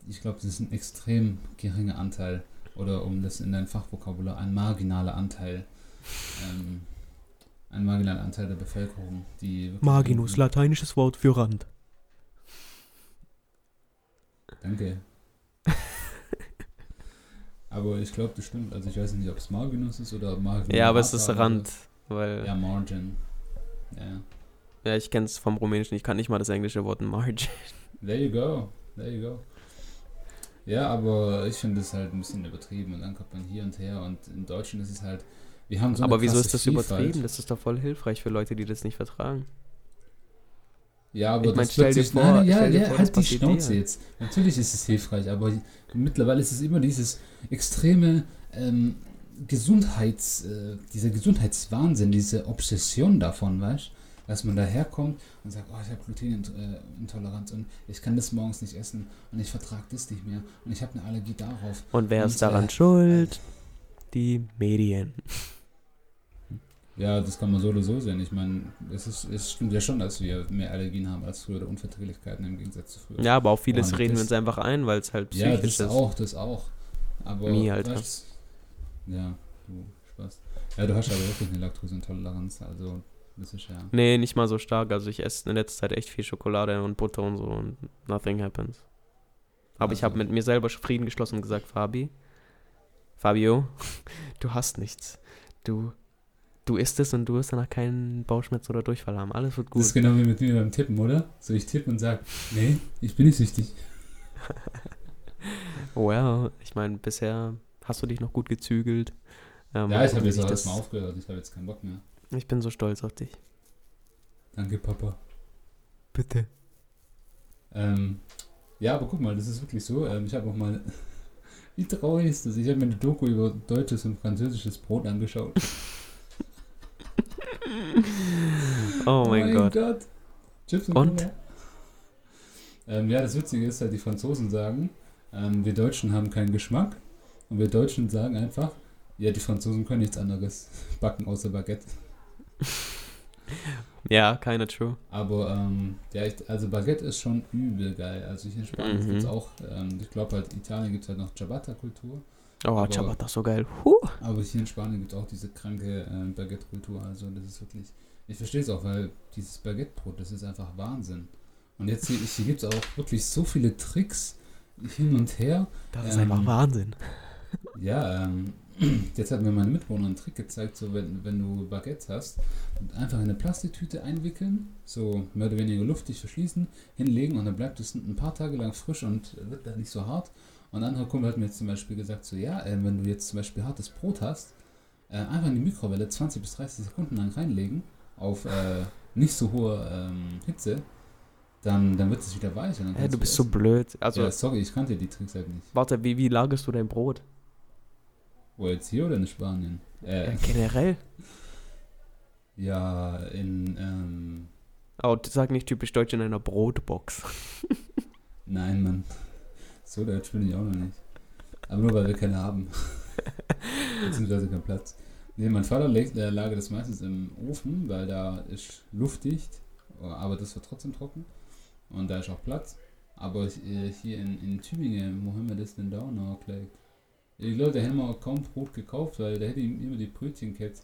ich glaube, das ist ein extrem geringer Anteil, oder um das in dein Fachvokabular, ein marginaler Anteil. Ähm, ein marginaler Anteil der Bevölkerung, die. irgendwie- lateinisches Wort für Rand. Danke. aber ich glaube, das stimmt. Also ich weiß nicht, ob es Marginus ist oder Margin. Ja, aber es ist Rand, weil, Ja, Margin. Ja. ja, ich kenne es vom Rumänischen, ich kann nicht mal das englische Wort Margin. There you go. There you go. Ja, aber ich finde es halt ein bisschen übertrieben und dann kommt man hier und her und in Deutschland ist es halt, wir haben so aber wieso ist das Vielfalt. übertrieben? Das ist doch voll hilfreich für Leute, die das nicht vertragen. Ja, aber Ich mein, das stell dir plötzlich, vor- nein, ja, stell dir ja, vor, halt die Schnauze dir. jetzt. Natürlich ist es hilfreich, aber mittlerweile ist es immer dieses extreme ähm, Gesundheits, äh, dieser Gesundheitswahnsinn, diese Obsession davon, weißt dass man daherkommt und sagt, oh, ich habe Glutenintoleranz und ich kann das morgens nicht essen und ich vertrage das nicht mehr und ich habe eine Allergie darauf. Und wer Und, ist daran äh, schuld? Die Medien. Ja, das kann man so oder so sehen. Ich meine, es, ist, es stimmt ja schon, dass wir mehr Allergien haben als früher oder Unverträglichkeiten im Gegensatz zu früher. Ja, aber auf vieles Boah, reden wir uns einfach ein, weil es halt psychisch Ja, das ist. auch, das auch. Aber Mi, Alter. weißt, ja, du Spaß. Ja, du hast aber wirklich eine Laktoseintoleranz, also das ist ja. Nee, nicht mal so stark. Also ich esse in letzter Zeit echt viel Schokolade und Butter und so und nothing happens. Aber ich Also- habe mit mir selber Frieden geschlossen und gesagt, Fabi, Fabio, du hast nichts. Du, du isst es und du wirst danach keinen Bauchschmerz oder Durchfall haben. Alles wird Das gut. ist genau wie mit mir beim Tippen, oder? So, ich tippe und sag, nee, ich bin nicht süchtig. Well, ich meine, bisher hast du dich noch gut gezügelt. Ähm, ja, ich habe jetzt auch das- erstmal aufgehört, ich habe jetzt keinen Bock mehr. Ich bin so stolz auf dich. Danke, Papa. Bitte. Ähm, ja, aber guck mal, das ist wirklich so. Ähm, ich habe auch mal. Wie traurig ist das? Ich habe mir eine Doku über deutsches und französisches Brot angeschaut. Oh mein Gott. Chips und, Und? Ähm, ja, das Witzige ist halt, die Franzosen sagen, ähm, wir Deutschen haben keinen Geschmack. Und wir Deutschen sagen einfach, ja, die Franzosen können nichts anderes backen außer Baguette. Ja, keine True. Aber ähm, ja, ich, also Baguette ist schon übel geil. Also hier in Spanien Mhm. gibt es auch, ähm, ich glaube halt, Italien gibt es halt noch Ciabatta-Kultur. Oh, Aber- Ciabatta, so geil. Huh. Aber hier in Spanien gibt es auch diese kranke äh, Baguette-Kultur. Also das ist wirklich, ich verstehe es auch, weil dieses Baguette-Brot, das ist einfach Wahnsinn. Und jetzt hier, hier gibt es auch wirklich so viele Tricks hin und her. Das ist Ähm, einfach Wahnsinn. Ja, ähm, jetzt hat mir mein Mitbewohner einen Trick gezeigt, so wenn, wenn du Baguettes hast, einfach in eine Plastiktüte einwickeln, so mehr oder weniger luftig verschließen, hinlegen und dann bleibt es ein paar Tage lang frisch und wird dann nicht so hart. Und ein anderer Kumpel hat mir jetzt zum Beispiel gesagt, so ja, äh, wenn du jetzt zum Beispiel hartes Brot hast, äh, einfach in die Mikrowelle 20 bis 30 Sekunden lang reinlegen, auf äh, nicht so hohe ähm, Hitze, dann, dann wird es wieder weich. Hä, kannst du bist so blöd. Also, ja, sorry, ich kannte die Tricks halt nicht. warte, wie, wie lagerst du dein Brot? Wo jetzt hier oder in Spanien? Äh, Ja, generell. Ja, in, ähm, Oh, sag nicht typisch deutsch in einer Brotbox. nein, Mann. So deutsch bin ich auch noch nicht. Aber nur, weil wir keine haben. Beziehungsweise keinen Platz. Nee, mein Vater legt, äh, lagert das meistens im Ofen, weil da ist luftdicht, aber das wird trotzdem trocken. Und da ist auch Platz. Aber äh, hier in, in Tübingen, wo haben wir das denn da noch gelegt? Ich glaube, hätten wir auch kaum Brot gekauft, weil da hätte ich immer die Brötchen gehabt.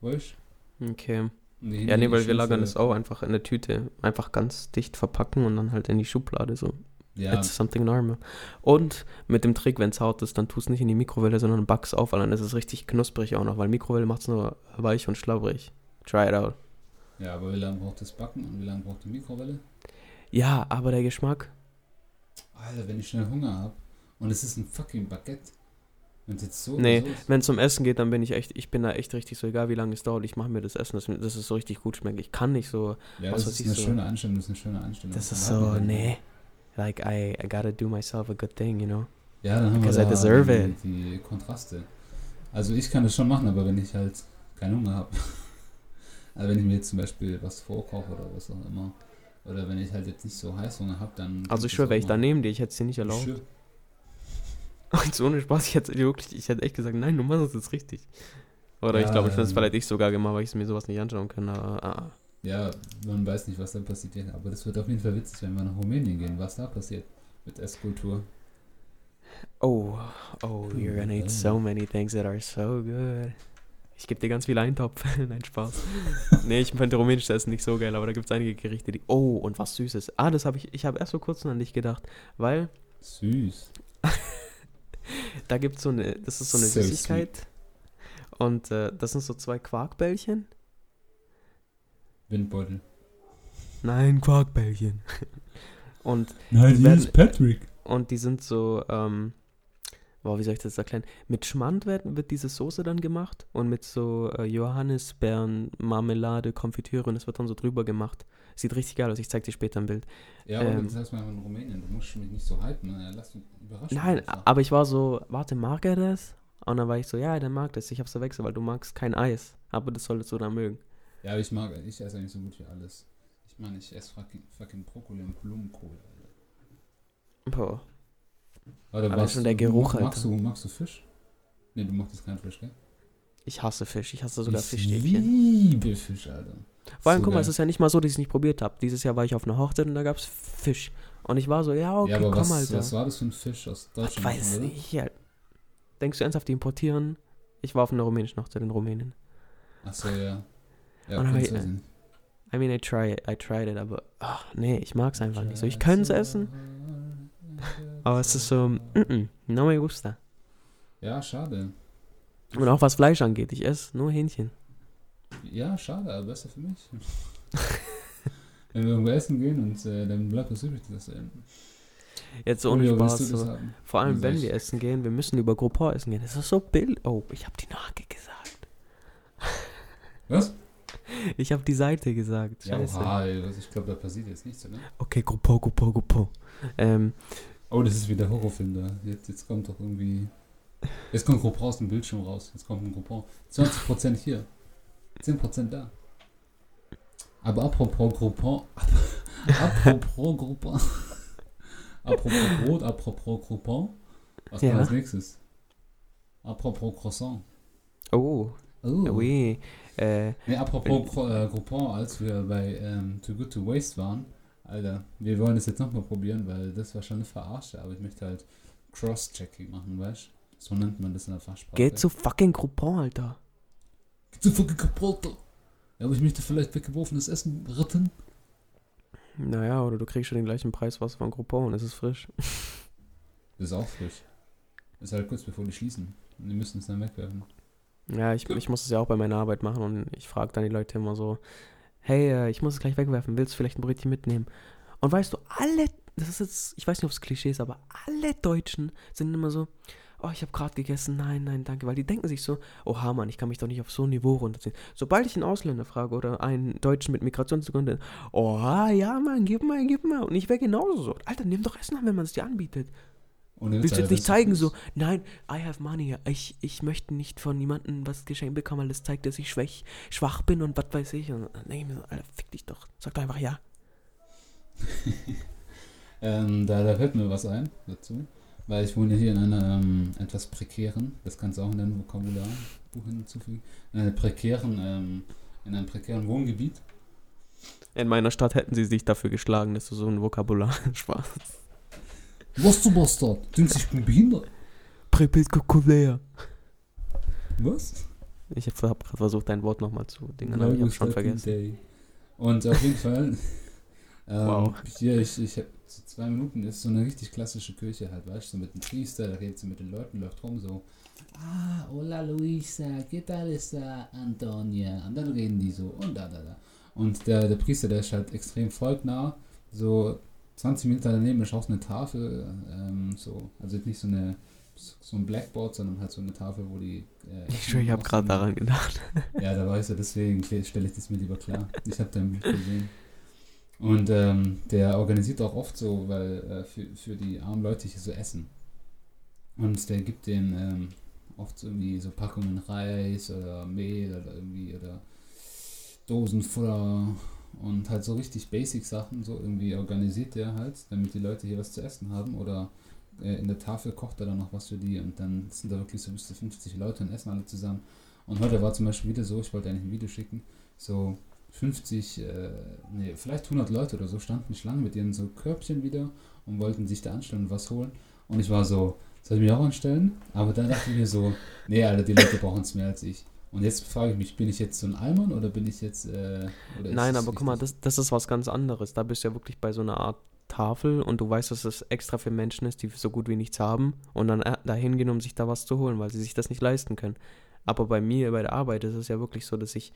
Weißt Okay. du? Ja, nee, weil wir lagern das auch einfach in der Tüte. Einfach ganz dicht verpacken und dann halt in die Schublade so. Ja, It's something normal. Und mit dem Trick, wenn es hart ist, dann tust nicht in die Mikrowelle, sondern back's auf, weil dann ist es richtig knusprig auch noch, weil Mikrowelle macht es nur weich und schlabbrig. Try it out. ja, aber wie lange braucht das Backen und wie lange braucht die Mikrowelle? Ja, aber der Geschmack. Alter, wenn ich schnell Hunger habe und es ist ein fucking Baguette. Wenn es jetzt so Nee. Wenn es um Essen geht, dann bin ich echt, ich bin da echt richtig so, egal wie lange es dauert, ich mache mir das Essen, dass, dass es so richtig gut schmeckt. Ich kann nicht so, Ja, das ist ich eine so. schöne Einstellung, das ist eine schöne Einstellung. das ist so, nee. Like, I, I gotta do myself a good thing, you know? Ja, dann haben wir Because I da deserve die, die Kontraste. Also ich kann das schon machen, aber wenn ich halt keinen Hunger habe. also wenn ich mir jetzt zum Beispiel was vorkoche oder was auch immer. Oder wenn ich halt jetzt nicht so Heißhunger habe, dann... Also ich das schwöre, wäre ich da machen. neben dir, ich hätte es dir nicht Ich erlaubt. schwör. Und so ohne Spaß, ich hätte wirklich, ich hätte echt gesagt, nein, du machst es jetzt richtig. Oder ich Ja, glaube, ich hätte es ähm. vielleicht ich sogar gemacht, weil ich es mir sowas nicht anschauen kann. Aber, ah. Ja, man weiß nicht, was da passiert. Aber das wird auf jeden Fall witzig, wenn wir nach Rumänien gehen, was da passiert mit Esskultur. Oh, oh, you're gonna eat so many things that are so good. Ich gebe dir ganz viel Eintopf. Nein, Spaß. nee, ich finde rumänisches Essen nicht so geil, aber da gibt es einige Gerichte, die. Oh, und was Süßes. Ah, das habe ich. Ich habe erst vor kurzem an dich gedacht, weil Süß. da gibt es so eine. Das ist so eine So Süßigkeit. Und äh, das sind so zwei Quarkbällchen. Windbeutel. Nein, Quarkbällchen. und Nein, Die werden- Patrick. Und die sind so, ähm, boah, wie soll ich das erklären? Mit Schmand wird, wird diese Soße dann gemacht und mit so äh, Johannisbeeren, Marmelade, Konfitüre und das wird dann so drüber gemacht. Sieht richtig geil aus, ich zeig dir später ein Bild. Ja, aber Ähm. du sagst mal in Rumänien, du musst mich nicht so hypen, ne? lass mich überraschen. Nein, aber ich war so, warte, mag er das? Und dann war ich so, ja, der mag das, ich hab's verwechselt, weil du magst kein Eis, aber das solltest du dann mögen. Ja, aber ich mag, ich esse eigentlich so gut wie alles. Ich meine, ich esse fucking, fucking Brokkoli und Blumenkohl, Alter. Boah. Allein was, schon der Geruch, magst Alter. du, magst du Fisch? Nee, du magst keinen Fisch, gell? Ich hasse Fisch. Ich hasse sogar ich Fischstäbchen. liebe Fisch, Alter. Vor allem, So guck mal, es ist ja nicht mal so, dass ich es nicht probiert habe. Dieses Jahr war ich auf einer Hochzeit und da gab es Fisch. Und ich war so, ja, okay, ja, aber komm, was, Alter. was war das für ein Fisch aus Ich Deutschland? weiß oder? nicht. Ja. Denkst du ernsthaft, die importieren? Ich war auf einer rumänischen Hochzeit in Rumänien. Achso, ja. Ja, Und aber- weiß ich nicht. I mean, I try it, I tried it, aber ach, nee, ich mag's einfach nicht so. Ich könnte es essen, aber es ist so, mm -mm, no me gusta. Ja, schade. Und auch was Fleisch angeht, ich esse nur Hähnchen. Ja, schade, aber besser für mich. Wenn wir irgendwo essen gehen und äh, dann bleibt was übrig, das ähm, Jetzt ohne Julio, Spaß. das So. Vor allem, wenn wir essen gehen, wir müssen über Groupon essen gehen. Das ist so billig. Oh, ich habe die Marke gesagt. Was? Ich habe die Seite gesagt. Ja, Scheiße. ey, was- ich glaube, da passiert jetzt nichts, oder? Okay, Groupon, Groupon, Groupon. Ähm, Oh, das ist wieder Horrorfilm da. Jetzt, jetzt kommt doch irgendwie. Jetzt kommt ein Groupon aus dem Bildschirm raus. Jetzt kommt ein Groupon. 20% hier. 10% da. Aber apropos Groupon. apropos Groupon. apropos Brot, apropos Groupon. Was Ja. kommt als nächstes? Apropos Croissant. oh, Oh. oui. Äh, Nee, apropos äh, Groupon, als wir bei ähm, Too Good To Waste waren. Alter, wir wollen das jetzt nochmal probieren, weil das war schon eine Verarsche, aber ich möchte halt Cross-Checking machen, weißt du? So nennt man das in der Fachsprache. geht zu fucking Groupon, Alter. Geht zu fucking kaputt. Ja, aber ich möchte vielleicht weggeworfenes Essen retten. Naja, oder du kriegst schon den gleichen Preis was von Groupon und es ist frisch. Das ist auch frisch. Das ist halt kurz bevor die schließen. Und die müssen es dann wegwerfen. Ja, ich, ich muss es ja auch bei meiner Arbeit machen und ich frage dann die Leute immer so, hey, äh, ich muss es gleich wegwerfen, willst du vielleicht ein Brötchen mitnehmen? Und weißt du, alle, das ist jetzt, ich weiß nicht, ob es Klischee ist, aber alle Deutschen sind immer so, oh, ich habe gerade gegessen, nein, nein, danke, weil die denken sich so, oha, Mann, ich kann mich doch nicht auf so ein Niveau runterziehen. Sobald ich einen Ausländer frage oder einen Deutschen mit Migrationshintergrund, oha, ja, Mann, gib mal, gib mal. Und ich wäre genauso so, Alter, nimm doch Essen an, wenn man es dir anbietet. Ohne Willst du jetzt nicht zeigen, so, nein, I have money, ich, ich möchte nicht von niemandem was geschenkt bekommen, weil das zeigt, dass ich schwach, schwach bin und was weiß ich. Und dann denke ich mir so, Alter, fick dich doch. Sag doch einfach ja. Ähm, da, da fällt mir was ein dazu. Weil ich wohne hier in einer ähm, etwas prekären, das kannst du auch in dein Vokabularbuch hinzufügen, in einer prekären, ähm, in einem prekären Wohngebiet. In meiner Stadt hätten sie sich dafür geschlagen, dass du so ein Vokabular Spaß. Was du Bastard? Denkst du, ich bin behindert? Präpilkulär. Was? Ich habe hab gerade versucht, dein Wort nochmal zu dingen, aber ich habe schon vergessen. Day. Und auf jeden Fall, ähm, Wow. hier, ich, ich habe so zwei Minuten, ist so eine richtig klassische Kirche halt, weißt du, so mit dem Priester, da redet sie mit den Leuten, läuft rum so, ah, hola Luisa, ¿qué tal está Antonia? Und dann reden die so und da, da, da. Und der, der Priester, der ist halt extrem volknah, so 20 Meter daneben ist auch eine Tafel, ähm, so, also nicht so eine so ein Blackboard, sondern halt so eine Tafel, wo die äh, Ich schwöre, ich habe gerade daran gedacht. ja, da weißt du, deswegen stelle ich das mir lieber klar. Ich habe dein Bild gesehen. Und ähm, der organisiert auch oft so, weil äh, für, für die armen Leute hier so Essen. Und der gibt denen ähm, oft so irgendwie so Packungen Reis oder Mehl oder irgendwie oder Dosenfutter und halt so richtig Basic Sachen so irgendwie organisiert der halt, damit die Leute hier was zu essen haben oder äh, in der Tafel kocht er dann noch was für die und dann sind da wirklich so bis zu 50 Leute und essen alle zusammen. Und heute war zum Beispiel wieder so, ich wollte eigentlich ein Video schicken, so 50, äh, nee, vielleicht 100 Leute oder so standen Schlangen mit ihren so Körbchen wieder und wollten sich da anstellen und was holen. Und ich war so, soll ich mich auch anstellen? Aber dann dachte ich mir so, nee, Alter, die Leute brauchen es mehr als ich. Und jetzt frage ich mich, bin ich jetzt so ein Allmann oder bin ich jetzt. Äh, oder ist Nein, aber guck mal, das, das ist was ganz anderes. Da bist du ja wirklich bei so einer Art Tafel und du weißt, dass es extra für Menschen ist, die so gut wie nichts haben und dann äh, dahin gehen, um sich da was zu holen, weil sie sich das nicht leisten können. Aber bei mir, bei der Arbeit, ist es ja wirklich so, dass ich,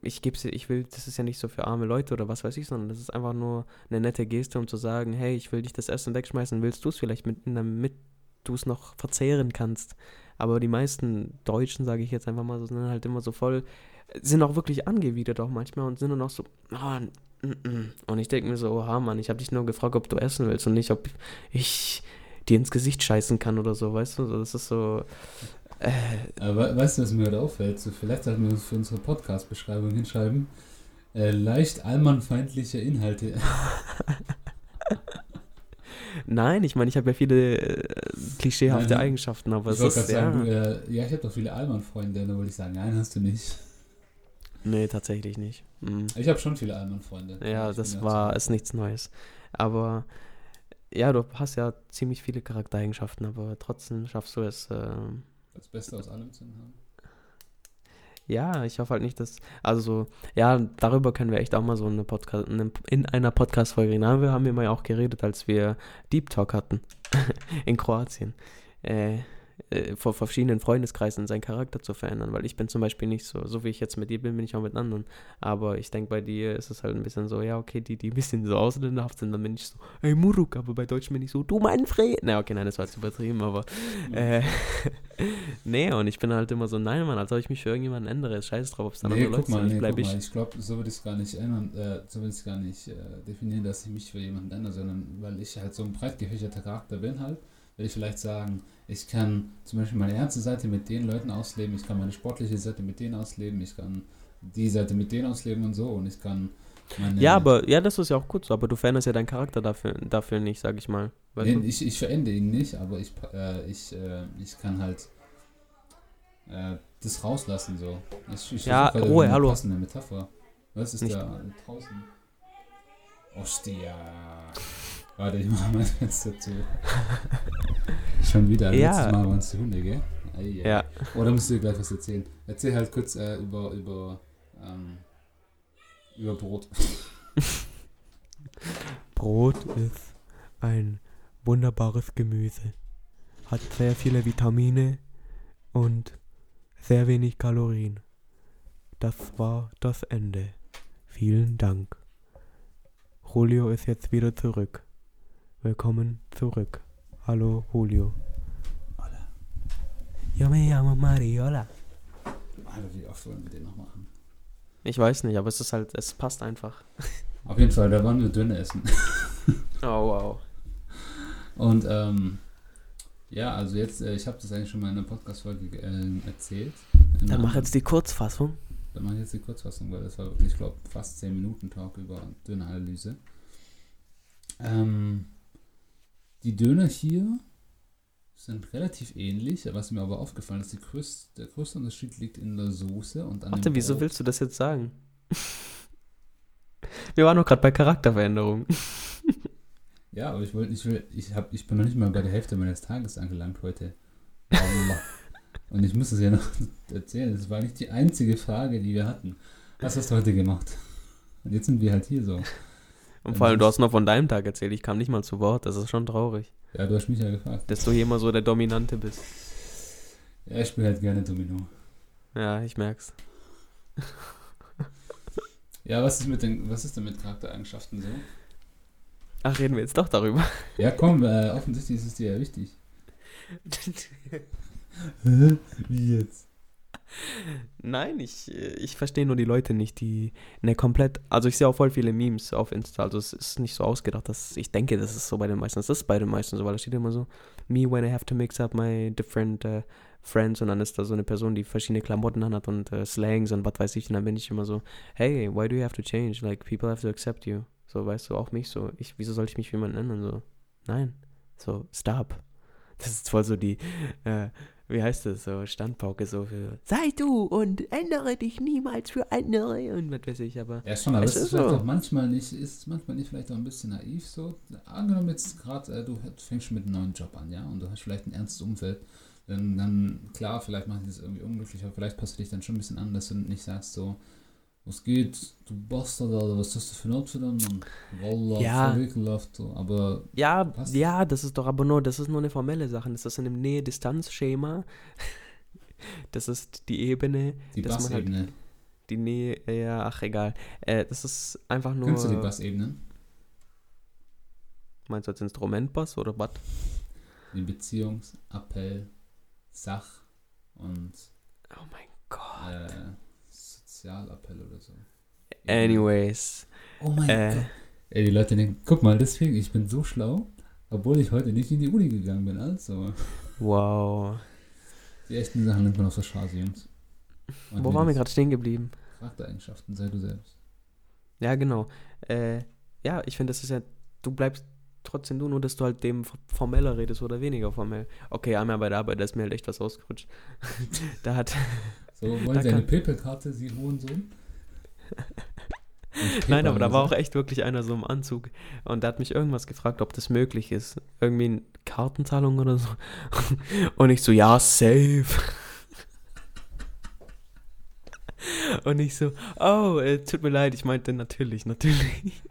ich gebe ich will, das ist ja nicht so für arme Leute oder was weiß ich, sondern das ist einfach nur eine nette Geste, um zu sagen, hey, ich will dich das Essen wegschmeißen, willst du es vielleicht mitnehmen, damit du es noch verzehren kannst. Aber die meisten Deutschen, sage ich jetzt einfach mal so, sind halt immer so voll, sind auch wirklich angewidert auch manchmal und sind dann auch so, ah, mm, mm. und ich denke mir so, oha Mann, ich habe dich nur gefragt, ob du essen willst und nicht, ob ich dir ins Gesicht scheißen kann oder so, weißt du, das ist so, äh, Aber we- weißt du, was mir heute auffällt? So, vielleicht sollten wir uns für unsere Podcast-Beschreibung hinschreiben. Äh, leicht allmannfeindliche Inhalte. Nein, ich meine, ich habe ja viele äh, klischeehafte Nein, Eigenschaften, aber ich es ist gerade ja. sagen, du, äh, ja, ich habe doch viele Allmann-Freunde, da wollte ich sagen, nein, hast du nicht. Nee, tatsächlich nicht. Mhm. Ich habe schon viele Allmann-Freunde. Ja, das war ist nichts Neues. Aber ja, du hast ja ziemlich viele Charaktereigenschaften, aber trotzdem schaffst du es. ähm, das Beste aus allem zu haben. Ja, ich hoffe halt nicht, dass. Also, so, ja, darüber können wir echt auch mal so eine Podcast, eine, in einer Podcast-Folge reden. Haben wir mal auch geredet, als wir Deep Talk hatten in Kroatien. Äh, äh, vor verschiedenen Freundeskreisen seinen Charakter zu verändern, weil ich bin zum Beispiel nicht so, so wie ich jetzt mit dir bin, bin ich auch mit anderen. Aber ich denke, bei dir ist es halt ein bisschen so, ja, okay, die, die ein bisschen so ausländerhaft sind, dann bin ich so, hey Muruk, aber bei Deutschen bin ich so, du Manfred. Na, okay, nein, das war jetzt übertrieben, aber äh, nee, und ich bin halt immer so, nein, Mann, als ob ich mich für irgendjemanden ändere, ist scheiß drauf, ob es dann nee, andere guck Leute sind, nee, bleib ich. mal, ich glaube, so würde ich es gar nicht ändern, äh, so würde ich es gar nicht äh, definieren, dass ich mich für jemanden ändere, sondern weil ich halt so ein breit gefächerter Charakter bin halt, will ich vielleicht sagen, ich kann zum Beispiel meine ernste Seite mit den Leuten ausleben, ich kann meine sportliche Seite mit denen ausleben, ich kann die Seite mit denen ausleben und so und ich kann meine... Ja, aber, ja, das ist ja auch gut so, aber du veränderst ja deinen Charakter dafür, dafür nicht, sag ich mal. Nee, ich, ich verändere ihn nicht, aber ich, äh, ich, äh, ich kann halt äh, das rauslassen so. Ich, ich Ja, Ruhe, eine hallo. passende Metapher. Was ist Nicht- da draußen? Ostia. Warte, ich mach mal das Fenster zu. Schon wieder. Ja. Letztes Mal waren es die Hunde, gell? Ei, ei. Ja, Oder musst du dir gleich was erzählen? Erzähl halt kurz äh, über, über, ähm, über Brot. Brot ist ein wunderbares Gemüse. Hat sehr viele Vitamine und sehr wenig Kalorien. Das war das Ende. Vielen Dank. Julio ist jetzt wieder zurück. Willkommen zurück. Hallo Julio. Hola. Yo me llamo Mariola. Alter, wie oft wollen wir den noch machen? Ich weiß nicht, aber es ist halt, es passt einfach. Auf jeden Fall, da waren wir Döner essen. Oh wow. Und ähm, ja, also jetzt, äh, ich habe das eigentlich schon mal in einer Podcast-Folge ähm, erzählt. In Dann mach jetzt die Kurzfassung. Dann mache ich jetzt die Kurzfassung, weil das war wirklich, ich glaube, fast 10 Minuten Talk über Döneranalyse. Ähm, die Döner hier sind relativ ähnlich, was mir aber aufgefallen ist, größte, der größte Unterschied liegt in der Soße und an Warte, dem wieso willst du das jetzt sagen? Wir waren doch gerade bei Charakterveränderung. Ja, aber ich wollte, ich will, ich hab, ich bin noch nicht mal bei der Hälfte meines Tages angelangt heute. Allah. Und ich muss es ja noch erzählen. Das war nicht die einzige Frage, die wir hatten. Was hast du heute gemacht? Und jetzt sind wir halt hier so. Und vor allem, du hast noch von deinem Tag erzählt, ich kam nicht mal zu Wort, das ist schon traurig. Ja, du hast mich ja gefragt. Dass du hier immer so der Dominante bist. Ja, ich spiele halt gerne Domino. Ja, ich merk's. Ja, was ist mit den, was ist denn mit Charaktereigenschaften so? Ach, reden wir jetzt doch darüber. Ja, komm, äh, offensichtlich ist es dir ja wichtig. Wie jetzt? Nein, ich, äh, ich verstehe nur die Leute nicht, die ne komplett, also ich sehe auch voll viele Memes auf Insta, also es ist nicht so ausgedacht, dass ich denke, das ist so bei den meisten, das ist bei den meisten so, weil da steht immer so, me when I have to mix up my different uh, friends und dann ist da so eine Person, die verschiedene Klamotten anhat und äh, Slangs und was weiß ich und dann bin ich immer so, hey, why do you have to change? Like, people have to accept you. So, weißt du, auch mich so, ich, wieso soll ich mich für jemanden ändern? So, nein, so, stop. Das ist voll so die, äh, wie heißt das, so Standpauke so für sei du und ändere dich niemals für andere und was weiß ich, aber Ja, schon, aber Es ist vielleicht so. auch manchmal nicht, ist manchmal nicht vielleicht auch ein bisschen naiv so. Angenommen jetzt gerade, äh, du fängst mit einem neuen Job an, ja, und du hast vielleicht ein ernstes Umfeld, dann, dann klar, vielleicht macht dich das irgendwie unglücklich, aber vielleicht passt du dich dann schon ein bisschen an, dass du nicht sagst so, was geht, du Bastard, oder was hast du für ein Outfit an, Wallah, Ja. voll ekelhaft, aber ja, Passt. ja, das ist doch aber nur, das ist nur eine formelle Sache, das ist in einem Nähe-Distanz-Schema, das ist die Ebene, die halt- Bassebene, die Nähe, ja, ach egal, äh, das ist einfach nur, kennst du die Bassebenen? meinst du als Instrumentbass oder was? Die Beziehungs-, Appell, Sach- und Oh mein Gott. äh, Sozialappell oder so. Anyways, Oh mein äh, Gott. Ey, die Leute denken, guck mal, deswegen, ich bin so schlau, obwohl ich heute nicht in die Uni gegangen bin, also. wow. Die echten Sachen nimmt man auf der Straße, Jungs. Und Wo waren wir gerade stehen geblieben? Charaktereigenschaften, sei du selbst. Ja, genau. Äh, ja, ich finde, das ist ja, du bleibst trotzdem du, nur dass du halt dem formeller redest oder weniger formell. Okay, einmal bei der Arbeit, da ist mir halt echt was ausgerutscht. da hat. So, wollen Sie eine PayPal-Karte, Sie Hurensohn? Nein, aber da war auch echt wirklich einer so im Anzug und der hat mich irgendwas gefragt, ob das möglich ist. Irgendwie eine Kartenzahlung oder so. Und ich so, ja, safe. Und ich so, oh, äh, tut mir leid, ich meinte natürlich, natürlich.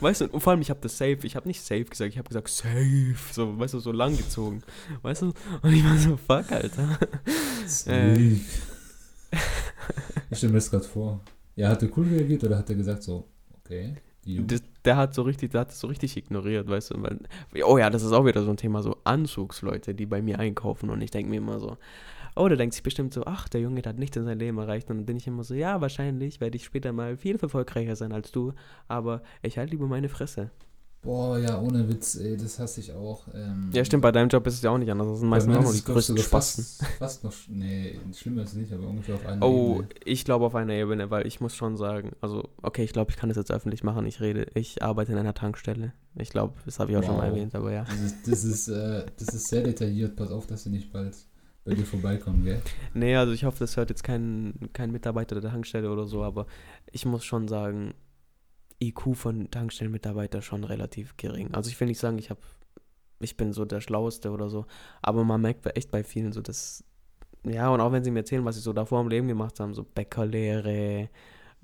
Weißt du, und vor allem, ich habe das safe, ich habe nicht safe gesagt, ich habe gesagt safe, so, weißt du, so lang gezogen. Weißt du? Und ich war so, fuck, Alter. Safe. Äh, ich stelle mir das gerade vor. Ja, hat er cool reagiert oder hat er gesagt so, okay? Das, der hat so richtig, der hat das so richtig ignoriert, weißt du, weil, oh ja, das ist auch wieder so ein Thema, so Anzugsleute, die bei mir einkaufen und ich denke mir immer so, oh, der denkt sich bestimmt so, ach, der Junge, der hat nicht in seinem Leben erreicht und dann bin ich immer so, ja, wahrscheinlich werde ich später mal viel erfolgreicher sein als du, aber ich halte lieber meine Fresse. Boah, ja, ohne Witz, ey, das hasse ich auch. Ähm, ja, stimmt, bei deinem Job ist es ja auch nicht anders. Das sind meistens auch noch die größten Spasten. Fast, fast noch, nee, schlimmer ist es nicht, aber ungefähr auf einer oh, Ebene. Oh, ich glaube auf einer Ebene, weil ich muss schon sagen, also, okay, ich glaube, ich kann das jetzt öffentlich machen. Ich rede, ich arbeite in einer Tankstelle. Ich glaube, das habe ich auch wow. schon mal erwähnt, aber ja. Das ist, das ist, äh, das ist sehr detailliert. Pass auf, dass du nicht bald bei dir vorbeikommen, gell? Nee, also ich hoffe, das hört jetzt kein, kein Mitarbeiter der Tankstelle oder so, aber ich muss schon sagen, IQ von Tankstellenmitarbeiter schon relativ gering. Also ich will nicht sagen, ich habe, ich bin so der Schlaueste oder so, aber man merkt echt bei vielen so, dass, ja, und auch wenn sie mir erzählen, was sie so davor im Leben gemacht haben, so Bäckerlehre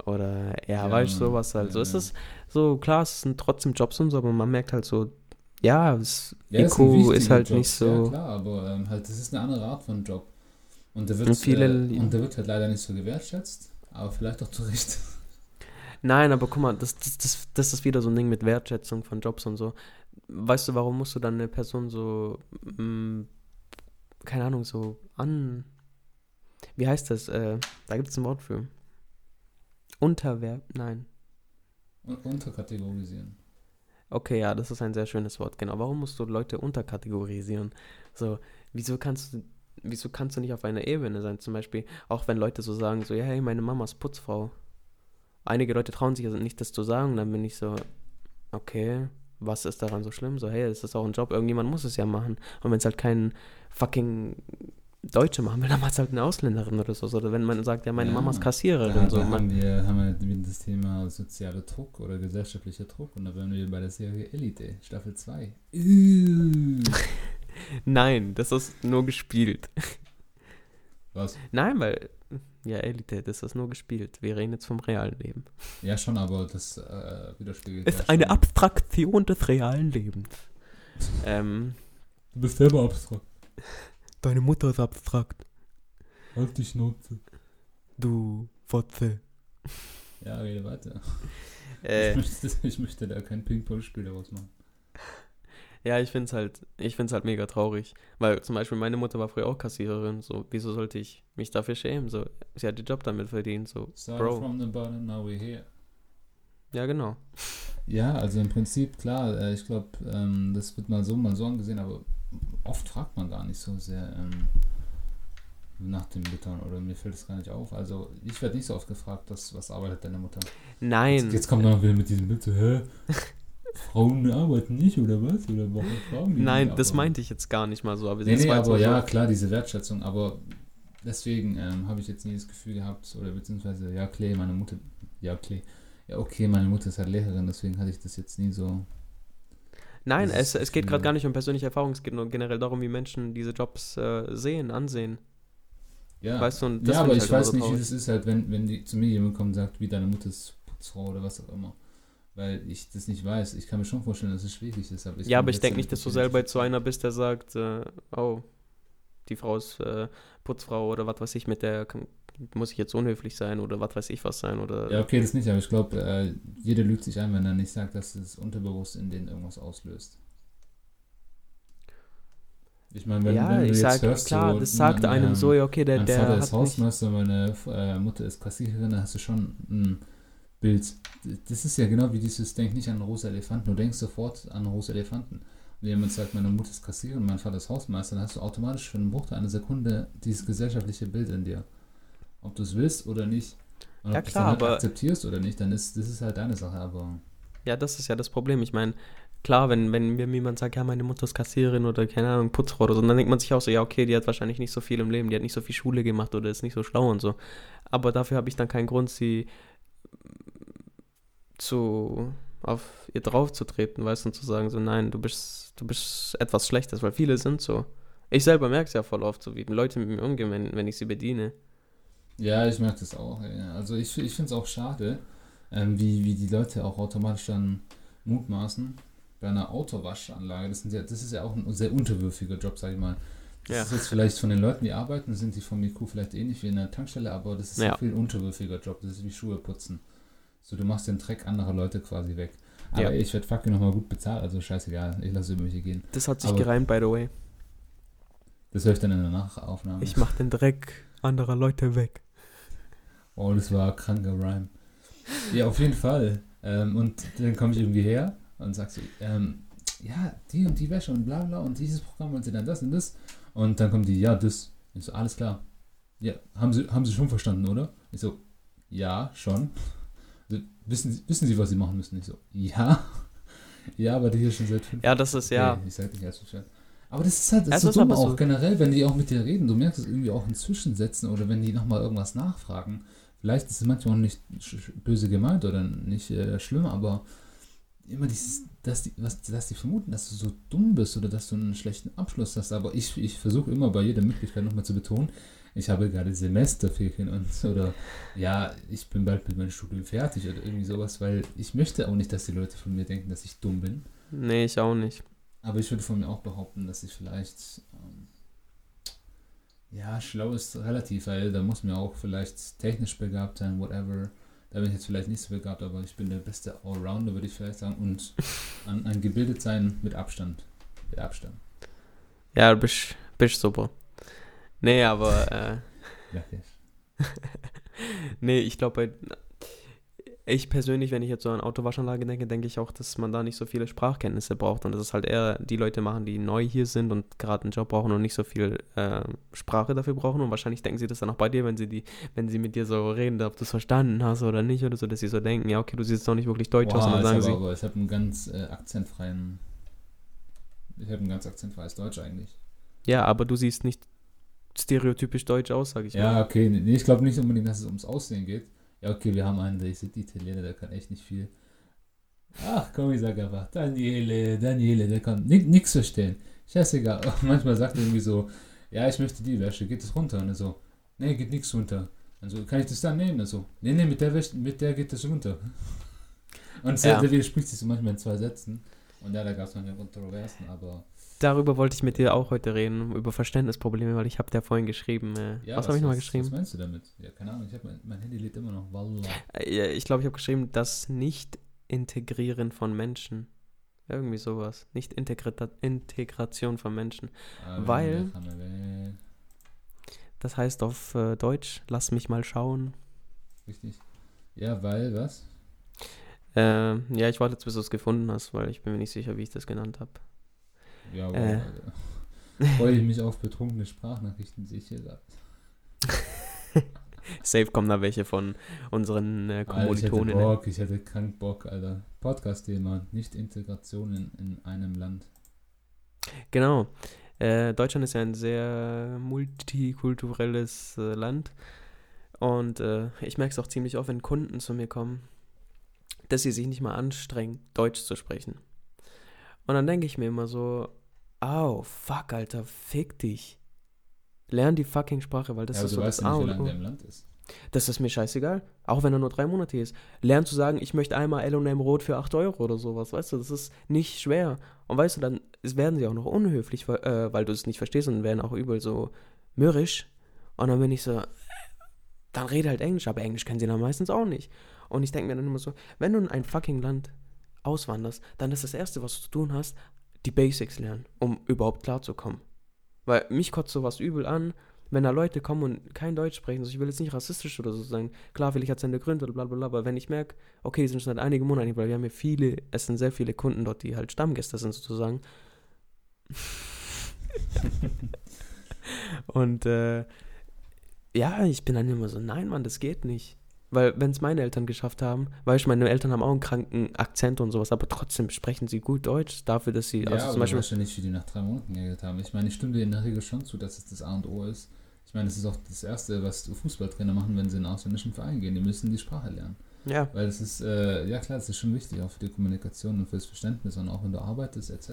oder, ja, ja weißt du, sowas halt. Ja, so ist es, so klar, es sind trotzdem Jobs und so, aber man merkt halt so, ja, das ja, IQ ist, ist halt Job. nicht so. Ja, klar, aber ähm, halt, das ist eine andere Art von Job. Und der wird, viele, äh, und der wird halt leider nicht so gewertschätzt, aber vielleicht auch zu Recht. Nein, aber guck mal, das, das, das, das ist wieder so ein Ding mit Wertschätzung von Jobs und so. Weißt du, warum musst du dann eine Person so, mh, mm, keine Ahnung, so an. Wie heißt das? Äh, da gibt es ein Wort für. Unterwerb, nein. Unterkategorisieren. Okay, ja, das ist ein sehr schönes Wort, genau. Warum musst du Leute unterkategorisieren? So, wieso kannst du, wieso kannst du nicht auf einer Ebene sein? Zum Beispiel, auch wenn Leute so sagen, so, ja, hey, meine Mama ist Putzfrau einige Leute trauen sich also nicht, das zu sagen. Dann bin ich so, okay, was ist daran so schlimm? So, hey, es ist auch ein Job, irgendjemand muss es ja machen. Und wenn es halt kein fucking Deutsche machen will, dann macht es halt eine Ausländerin oder so. Oder wenn man sagt, ja, meine ja, Mama ist Kassiererin. Da, so. haben, wir, haben wir das Thema sozialer Druck oder gesellschaftlicher Druck. Und da wären wir bei der Serie Elite, Staffel 2. Nein, das ist nur gespielt. Was? Nein, weil ja, Elite, das ist nur gespielt. Wir reden jetzt vom realen Leben. Ja, schon, aber das äh, widerspiegelt. Ist ja eine schon. Abstraktion des realen Lebens. ähm, du bist selber abstrakt. Deine Mutter ist abstrakt. Halt die Schnauze. Du Fotze. Ja, rede weiter. Äh, ich, möchte, ich möchte da kein Ping-Pong-Spiel daraus machen. Ja, ich finde es halt, ich find's halt mega traurig. Weil zum Beispiel meine Mutter war früher auch Kassiererin. So, wieso sollte ich mich dafür schämen? So, sie hat den Job damit verdient. So, Start Bro. from the bottom, now we're here. Ja, genau. Ja, also im Prinzip, klar, äh, ich glaube, ähm, das wird mal so, mal so angesehen, aber oft fragt man gar nicht so sehr ähm, nach dem Müttern oder mir fällt es gar nicht auf. Also ich werde nicht so oft gefragt, dass, was arbeitet deine Mutter? Nein. Jetzt, jetzt kommt noch wieder mit diesem Bild hä? Frauen arbeiten nicht oder was? Oder warum Frauen Nein, das meinte ich jetzt gar nicht mal so. Aber nee, nee, aber ja, klar, diese Wertschätzung. Aber deswegen ähm, habe ich jetzt nie das Gefühl gehabt, oder beziehungsweise, ja, Klee, meine Mutter, ja, Klee, ja, okay, meine Mutter ist halt Lehrerin, deswegen hatte ich das jetzt nie so. Nein, es, es geht gerade gar nicht um persönliche Erfahrung, es geht nur generell darum, wie Menschen diese Jobs äh, sehen, ansehen. Ja, weißt du, ja aber ich, halt weiß nicht, wie das ist halt, wenn, wenn die, zu mir jemand kommt und sagt, wie deine Mutter ist Putzfrau oder was auch immer weil ich das nicht weiß. Ich kann mir schon vorstellen, dass es schwierig ist. Aber ja, aber ich denke nicht, dass du selber zu einer bist, der sagt, äh, oh, die Frau ist äh, Putzfrau oder was weiß ich, mit der kann, muss ich jetzt unhöflich sein oder was weiß ich was sein oder. Ja, okay, das nicht, aber ich glaube, äh, jeder lügt sich ein, wenn er nicht sagt, dass es unterbewusst in denen irgendwas auslöst. Ich meine, wenn, ja, wenn du jetzt sag, hörst, klar, so, das sagt einem so, ja, okay, der, mein der Vater ist Hausmeister, meine äh, Mutter ist Kassiererin, dann hast du schon ein Bild. Das ist ja genau wie dieses, denk nicht an rosa Elefanten, du denkst sofort an rosa Elefanten. Wenn jemand sagt, meine Mutter ist Kassiererin, mein Vater ist Hausmeister, dann hast du automatisch für einen Bruchteil einer Sekunde dieses gesellschaftliche Bild in dir. Ob du es willst oder nicht. Und ja, ob klar, du es halt akzeptierst oder nicht, dann ist das ist halt deine Sache, aber. Ja, das ist ja das Problem. Ich meine, klar, wenn, wenn mir jemand sagt, ja, meine Mutter ist Kassiererin oder keine Ahnung, Putzfrau oder so, dann denkt man sich auch so, ja, okay, die hat wahrscheinlich nicht so viel im Leben, die hat nicht so viel Schule gemacht oder ist nicht so schlau und so. Aber dafür habe ich dann keinen Grund, sie zu auf ihr drauf zu treten, weißt du, und zu sagen, so, nein, du bist, du bist etwas Schlechtes, weil viele sind so. Ich selber merke es ja voll oft, so wie Leute mit mir umgehen, wenn, wenn ich sie bediene. Ja, ich merke das auch. Ja. Also ich, ich finde es auch schade, ähm, wie, wie die Leute auch automatisch dann mutmaßen bei einer Autowaschanlage. Das, sind ja, das ist ja auch ein sehr unterwürfiger Job, sag ich mal. Das ist jetzt vielleicht von den Leuten, die arbeiten, sind die vom IQ vielleicht ähnlich wie in der Tankstelle, aber das ist ja. ein viel unterwürfiger Job. Das ist wie Schuhe putzen. So, du machst den Dreck anderer Leute quasi weg. Aber ja. ich werde fucking nochmal gut bezahlt, also scheißegal, ich lasse über mich gehen. Das hat sich aber gereimt, by the way. Das höre ich dann in der Nachaufnahme. Ich mach den Dreck anderer Leute weg. Oh, das war kranker Rhyme. Ja, auf jeden Fall. Ähm, und dann komme ich irgendwie her und sag so, ähm, ja, die und die Wäsche und bla bla und dieses Programm und sie dann das und das. Und dann kommt die, ja, das. Ich so, alles klar. Ja, haben sie, haben sie schon verstanden, oder? Ich so, ja, schon. Wissen, wissen Sie, was Sie machen müssen? Ich so, ja. Ja, aber die hier schon seit fünf Ja, das ist ja. Okay, ich sag nicht als Bescheid. Aber das ist halt das ist so dumm auch so generell, wenn die auch mit dir reden. Du merkst es irgendwie auch in Zwischensätzen oder wenn die nochmal irgendwas nachfragen. Vielleicht ist es manchmal auch nicht böse gemeint oder nicht äh, schlimm, aber immer dieses, dass die, was, dass die vermuten, dass du so dumm bist oder dass du einen schlechten Abschluss hast. Aber ich, ich versuche immer bei jeder Möglichkeit nochmal zu betonen, ich habe gerade Semesterferien und oder ja, ich bin bald mit meinem Studium fertig oder irgendwie sowas, weil ich möchte auch nicht, dass die Leute von mir denken, dass ich dumm bin. Nee, ich auch nicht. Aber ich würde von mir auch behaupten, dass ich vielleicht ähm, ja, schlau ist relativ, weil da muss mir auch vielleicht technisch begabt sein, whatever. Da bin ich jetzt vielleicht nicht so begabt, aber ich bin der beste Allrounder, würde ich vielleicht sagen. Und an, an gebildet sein mit Abstand. Mit Abstand. Ja, du bist, bist super. Nee, aber. Äh, ja, nee, ich glaube, ich persönlich, wenn ich jetzt so an Autowaschanlage denke, denke ich auch, dass man da nicht so viele Sprachkenntnisse braucht und dass es halt eher die Leute machen, die neu hier sind und gerade einen Job brauchen und nicht so viel äh, Sprache dafür brauchen. Und wahrscheinlich denken sie das dann auch bei dir, wenn sie die, wenn sie mit dir so reden, ob du es verstanden hast oder nicht oder so, dass sie so denken, ja, okay, du siehst doch nicht wirklich deutsch Boah, aus. Und dann sagen sie. Aber, ich habe einen ganz äh, akzentfreien. Ich habe ein ganz akzentfreies Deutsch eigentlich. Ja, aber du siehst nicht stereotypisch deutsch aus, sage ich ja, mal. Ja, okay. Nee, ich glaube nicht unbedingt, dass es ums Aussehen geht. Ja, okay, wir haben einen, der ist Italiener, der kann echt nicht viel. Ach komm, ich sag einfach, Daniele, Daniele, der kann nichts verstehen. Scheißegal. Manchmal sagt er irgendwie so, ja, ich möchte die Wäsche, geht es runter? Und er so, nee, geht nichts runter. Also kann ich das dann nehmen? Also, nee, nee, mit der Wäsche, mit der geht das runter. Und ja. der widerspricht sich so manchmal in zwei Sätzen. Und ja, da gab es manchmal Kontroversen, aber darüber wollte ich mit dir auch heute reden, über Verständnisprobleme, weil ich habe dir vorhin geschrieben. Äh, ja, was, was habe ich nochmal geschrieben? Was meinst du damit? Ja, keine Ahnung, ich hab, mein, mein Handy lädt immer noch. Wallah. Äh, ich glaube, ich habe geschrieben, das Nicht-Integrieren von Menschen. Irgendwie sowas. Nicht Integra Integration von Menschen. Ah, weil. Das heißt auf äh, Deutsch, lass mich mal schauen. Richtig. Ja, weil was? Äh, ja, ich warte jetzt, bis du es gefunden hast, weil ich bin mir nicht sicher, wie ich das genannt habe. Ja, wow, äh. Freue ich mich auf betrunkene Sprachnachrichten, sehe ich hier gerade. Safe kommen da welche von unseren äh, Kommilitonen. ich hätte Bock, ich hätte krank Bock, Alter. Podcast-Thema, nicht Integration in, in einem Land. Genau. Äh, Deutschland ist ja ein sehr multikulturelles äh, Land. Und äh, ich merke es auch ziemlich oft, wenn Kunden zu mir kommen, dass sie sich nicht mal anstrengen, Deutsch zu sprechen. Und dann denke ich mir immer so, oh, fuck, Alter, fick dich. Lern die fucking Sprache, weil das ja, ist so das A und O. Land ist. Das ist mir scheißegal. Auch wenn er nur drei Monate hier ist. Lern zu sagen, ich möchte einmal L&M Rot für 8 Euro oder sowas. Weißt du, das ist nicht schwer. Und weißt du, dann werden sie auch noch unhöflich, weil, äh, weil du es nicht verstehst und werden auch übel so mürrisch. Und dann bin ich so, dann rede halt Englisch. Aber Englisch kennen sie dann meistens auch nicht. Und ich denke mir dann immer so, wenn du in ein fucking Land auswanderst, dann ist das Erste, was du zu tun hast, die Basics lernen, um überhaupt klarzukommen. Weil mich kotzt sowas übel an, wenn da Leute kommen und kein Deutsch sprechen. Also ich will jetzt nicht rassistisch oder so sein. Klar will ich jetzt seine Gründe oder bla bla bla, aber wenn ich merke, okay, die sind schon seit einigen Monaten, weil wir haben ja viele, es sind sehr viele Kunden dort, die halt Stammgäste sind sozusagen. und äh, ja, ich bin dann immer so, nein, Mann, das geht nicht. Weil, wenn es meine Eltern geschafft haben, weißt du, meine Eltern haben auch einen kranken Akzent und sowas, aber trotzdem sprechen sie gut Deutsch dafür, dass sie. Ja, also zum Beispiel. weißt ja nicht, wie die nach drei Monaten geredet haben. Ich meine, ich stimme dir in der Regel schon zu, dass es das A und O ist. Ich meine, das ist auch das Erste, was Fußballtrainer machen, wenn sie in einen ausländischen Verein gehen. Die müssen die Sprache lernen. Ja, Weil es ist, äh, ja klar, es ist schon wichtig, auch für die Kommunikation und fürs Verständnis und auch wenn du arbeitest etc.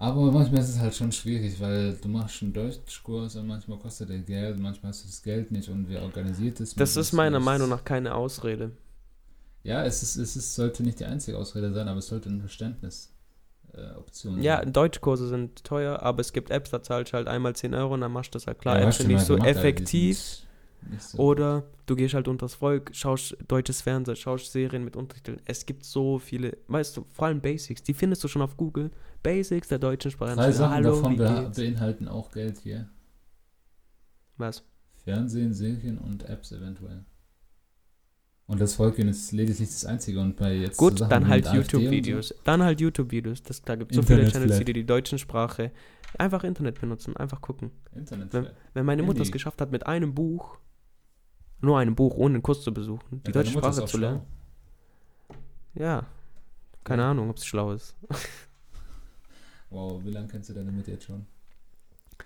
Aber manchmal ist es halt schon schwierig, weil du machst einen Deutschkurs und manchmal kostet der Geld, manchmal hast du das Geld nicht und wer organisiert es. das ist meiner? Meinung nach keine Ausrede. Ja, es, ist, es ist, sollte nicht die einzige Ausrede sein, aber es sollte ein Verständnis äh, Ja, sein. Deutschkurse sind teuer, aber es gibt Apps, da zahlst du halt einmal 10 Euro und dann machst du das halt klar. Ja, Apps sind nicht so gemacht, die effektiv. So. Oder du gehst halt unters Volk, schaust deutsches Fernsehen, schaust Serien mit Untertiteln. Es gibt so viele, weißt du, vor allem Basics, die findest du schon auf Google. Basics der deutschen Sprache. Drei Sachen Hallo, davon be beinhalten auch Geld hier. Was? Fernsehen, Serien und Apps eventuell. Und das Volksgehen ist lediglich das Einzige. Und bei jetzt Gut, so Sachen dann halt YouTube-Videos. Dann halt YouTube-Videos. Das- Da gibt es so viele Channels, die die deutschen Sprache einfach Internet benutzen, einfach gucken. So. Internet. Wenn-. Wenn meine Mutter es geschafft hat, mit einem Buch, nur einem Buch, ohne einen Kurs zu besuchen, die Ja, deutsche Sprache zu lernen. Ja. Keine Ja. Ahnung, ob es schlau ist. Wow, wie lange kennst du deine Mutter jetzt schon?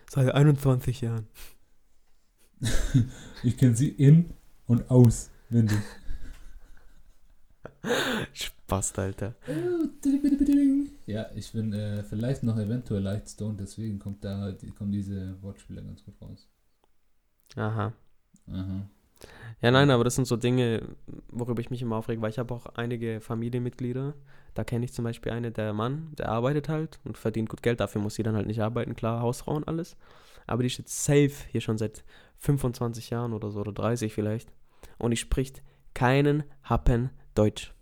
Seit 21 Jahren. Ich kenne sie in und auswendig. Spaß, Alter. Ja, ich bin äh, vielleicht noch eventuell leicht stoned, deswegen kommt da, die, kommen diese Wortspiele ganz gut raus. Aha. Aha. Ja, nein, aber das sind so Dinge, worüber ich mich immer aufrege, weil ich habe auch einige Familienmitglieder. Da kenne ich zum Beispiel eine, der Mann, der arbeitet halt und verdient gut Geld. Dafür muss sie dann halt nicht arbeiten, klar, Hausfrau und alles. Aber die steht safe hier schon seit 25 Jahren oder so, oder 30 vielleicht. Und die spricht keinen Happen Deutsch.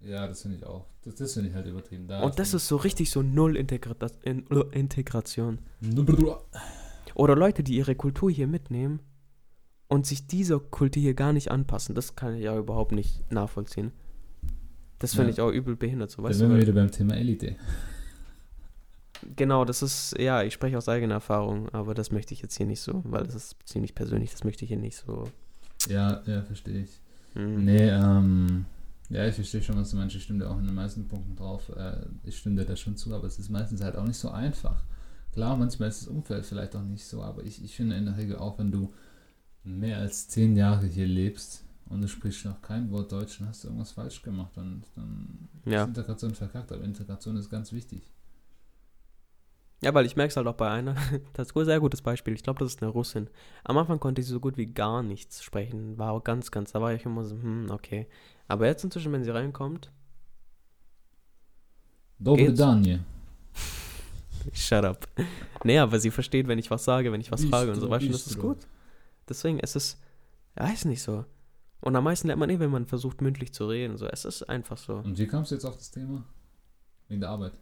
Ja, das finde ich auch. Das, das finde ich halt übertrieben. Da Und das ist so richtig so null Integra in, Integration. Oder Leute, die ihre Kultur hier mitnehmen und sich dieser Kultur hier gar nicht anpassen. Das kann ich ja überhaupt nicht nachvollziehen. Das finde Ja. ich auch übel behindert, so Da weißt sind wir wieder beim Thema Elite. Genau, das ist, ja, ich spreche aus eigener Erfahrung, aber das möchte ich jetzt hier nicht so, weil das ist ziemlich persönlich, das möchte ich hier nicht so. Ja, ja, verstehe ich. mm. Nee, ähm, ja, ich verstehe schon, was du meinst. Ich stimme dir auch in den meisten Punkten drauf. Äh, ich stimme dir da schon zu, aber es ist meistens halt auch nicht so einfach. Klar, manchmal ist das Umfeld vielleicht auch nicht so, aber ich, ich finde in der Regel auch, wenn du mehr als zehn Jahre hier lebst und du sprichst noch kein Wort Deutsch, dann hast du irgendwas falsch gemacht und dann Ja. ist Integration verkackt. Aber Integration ist ganz wichtig. Ja, weil ich merke es halt auch bei einer, das ist ein sehr gutes Beispiel, ich glaube, das ist eine Russin. Am Anfang konnte sie so gut wie gar nichts sprechen, war auch ganz, ganz, da war ich immer so, hm, okay. Aber jetzt inzwischen, wenn sie reinkommt, Dobre? Danje. Shut up. Nee, aber sie versteht, wenn ich was sage, wenn ich was frage und so, Bistro, weißt du, das ist Bistro. gut. Deswegen, es ist, ja, ist nicht so. Und am meisten lernt man eh, wenn man versucht, mündlich zu reden. So, es ist einfach so. Und wie kamst du jetzt auf das Thema? Wegen der Arbeit.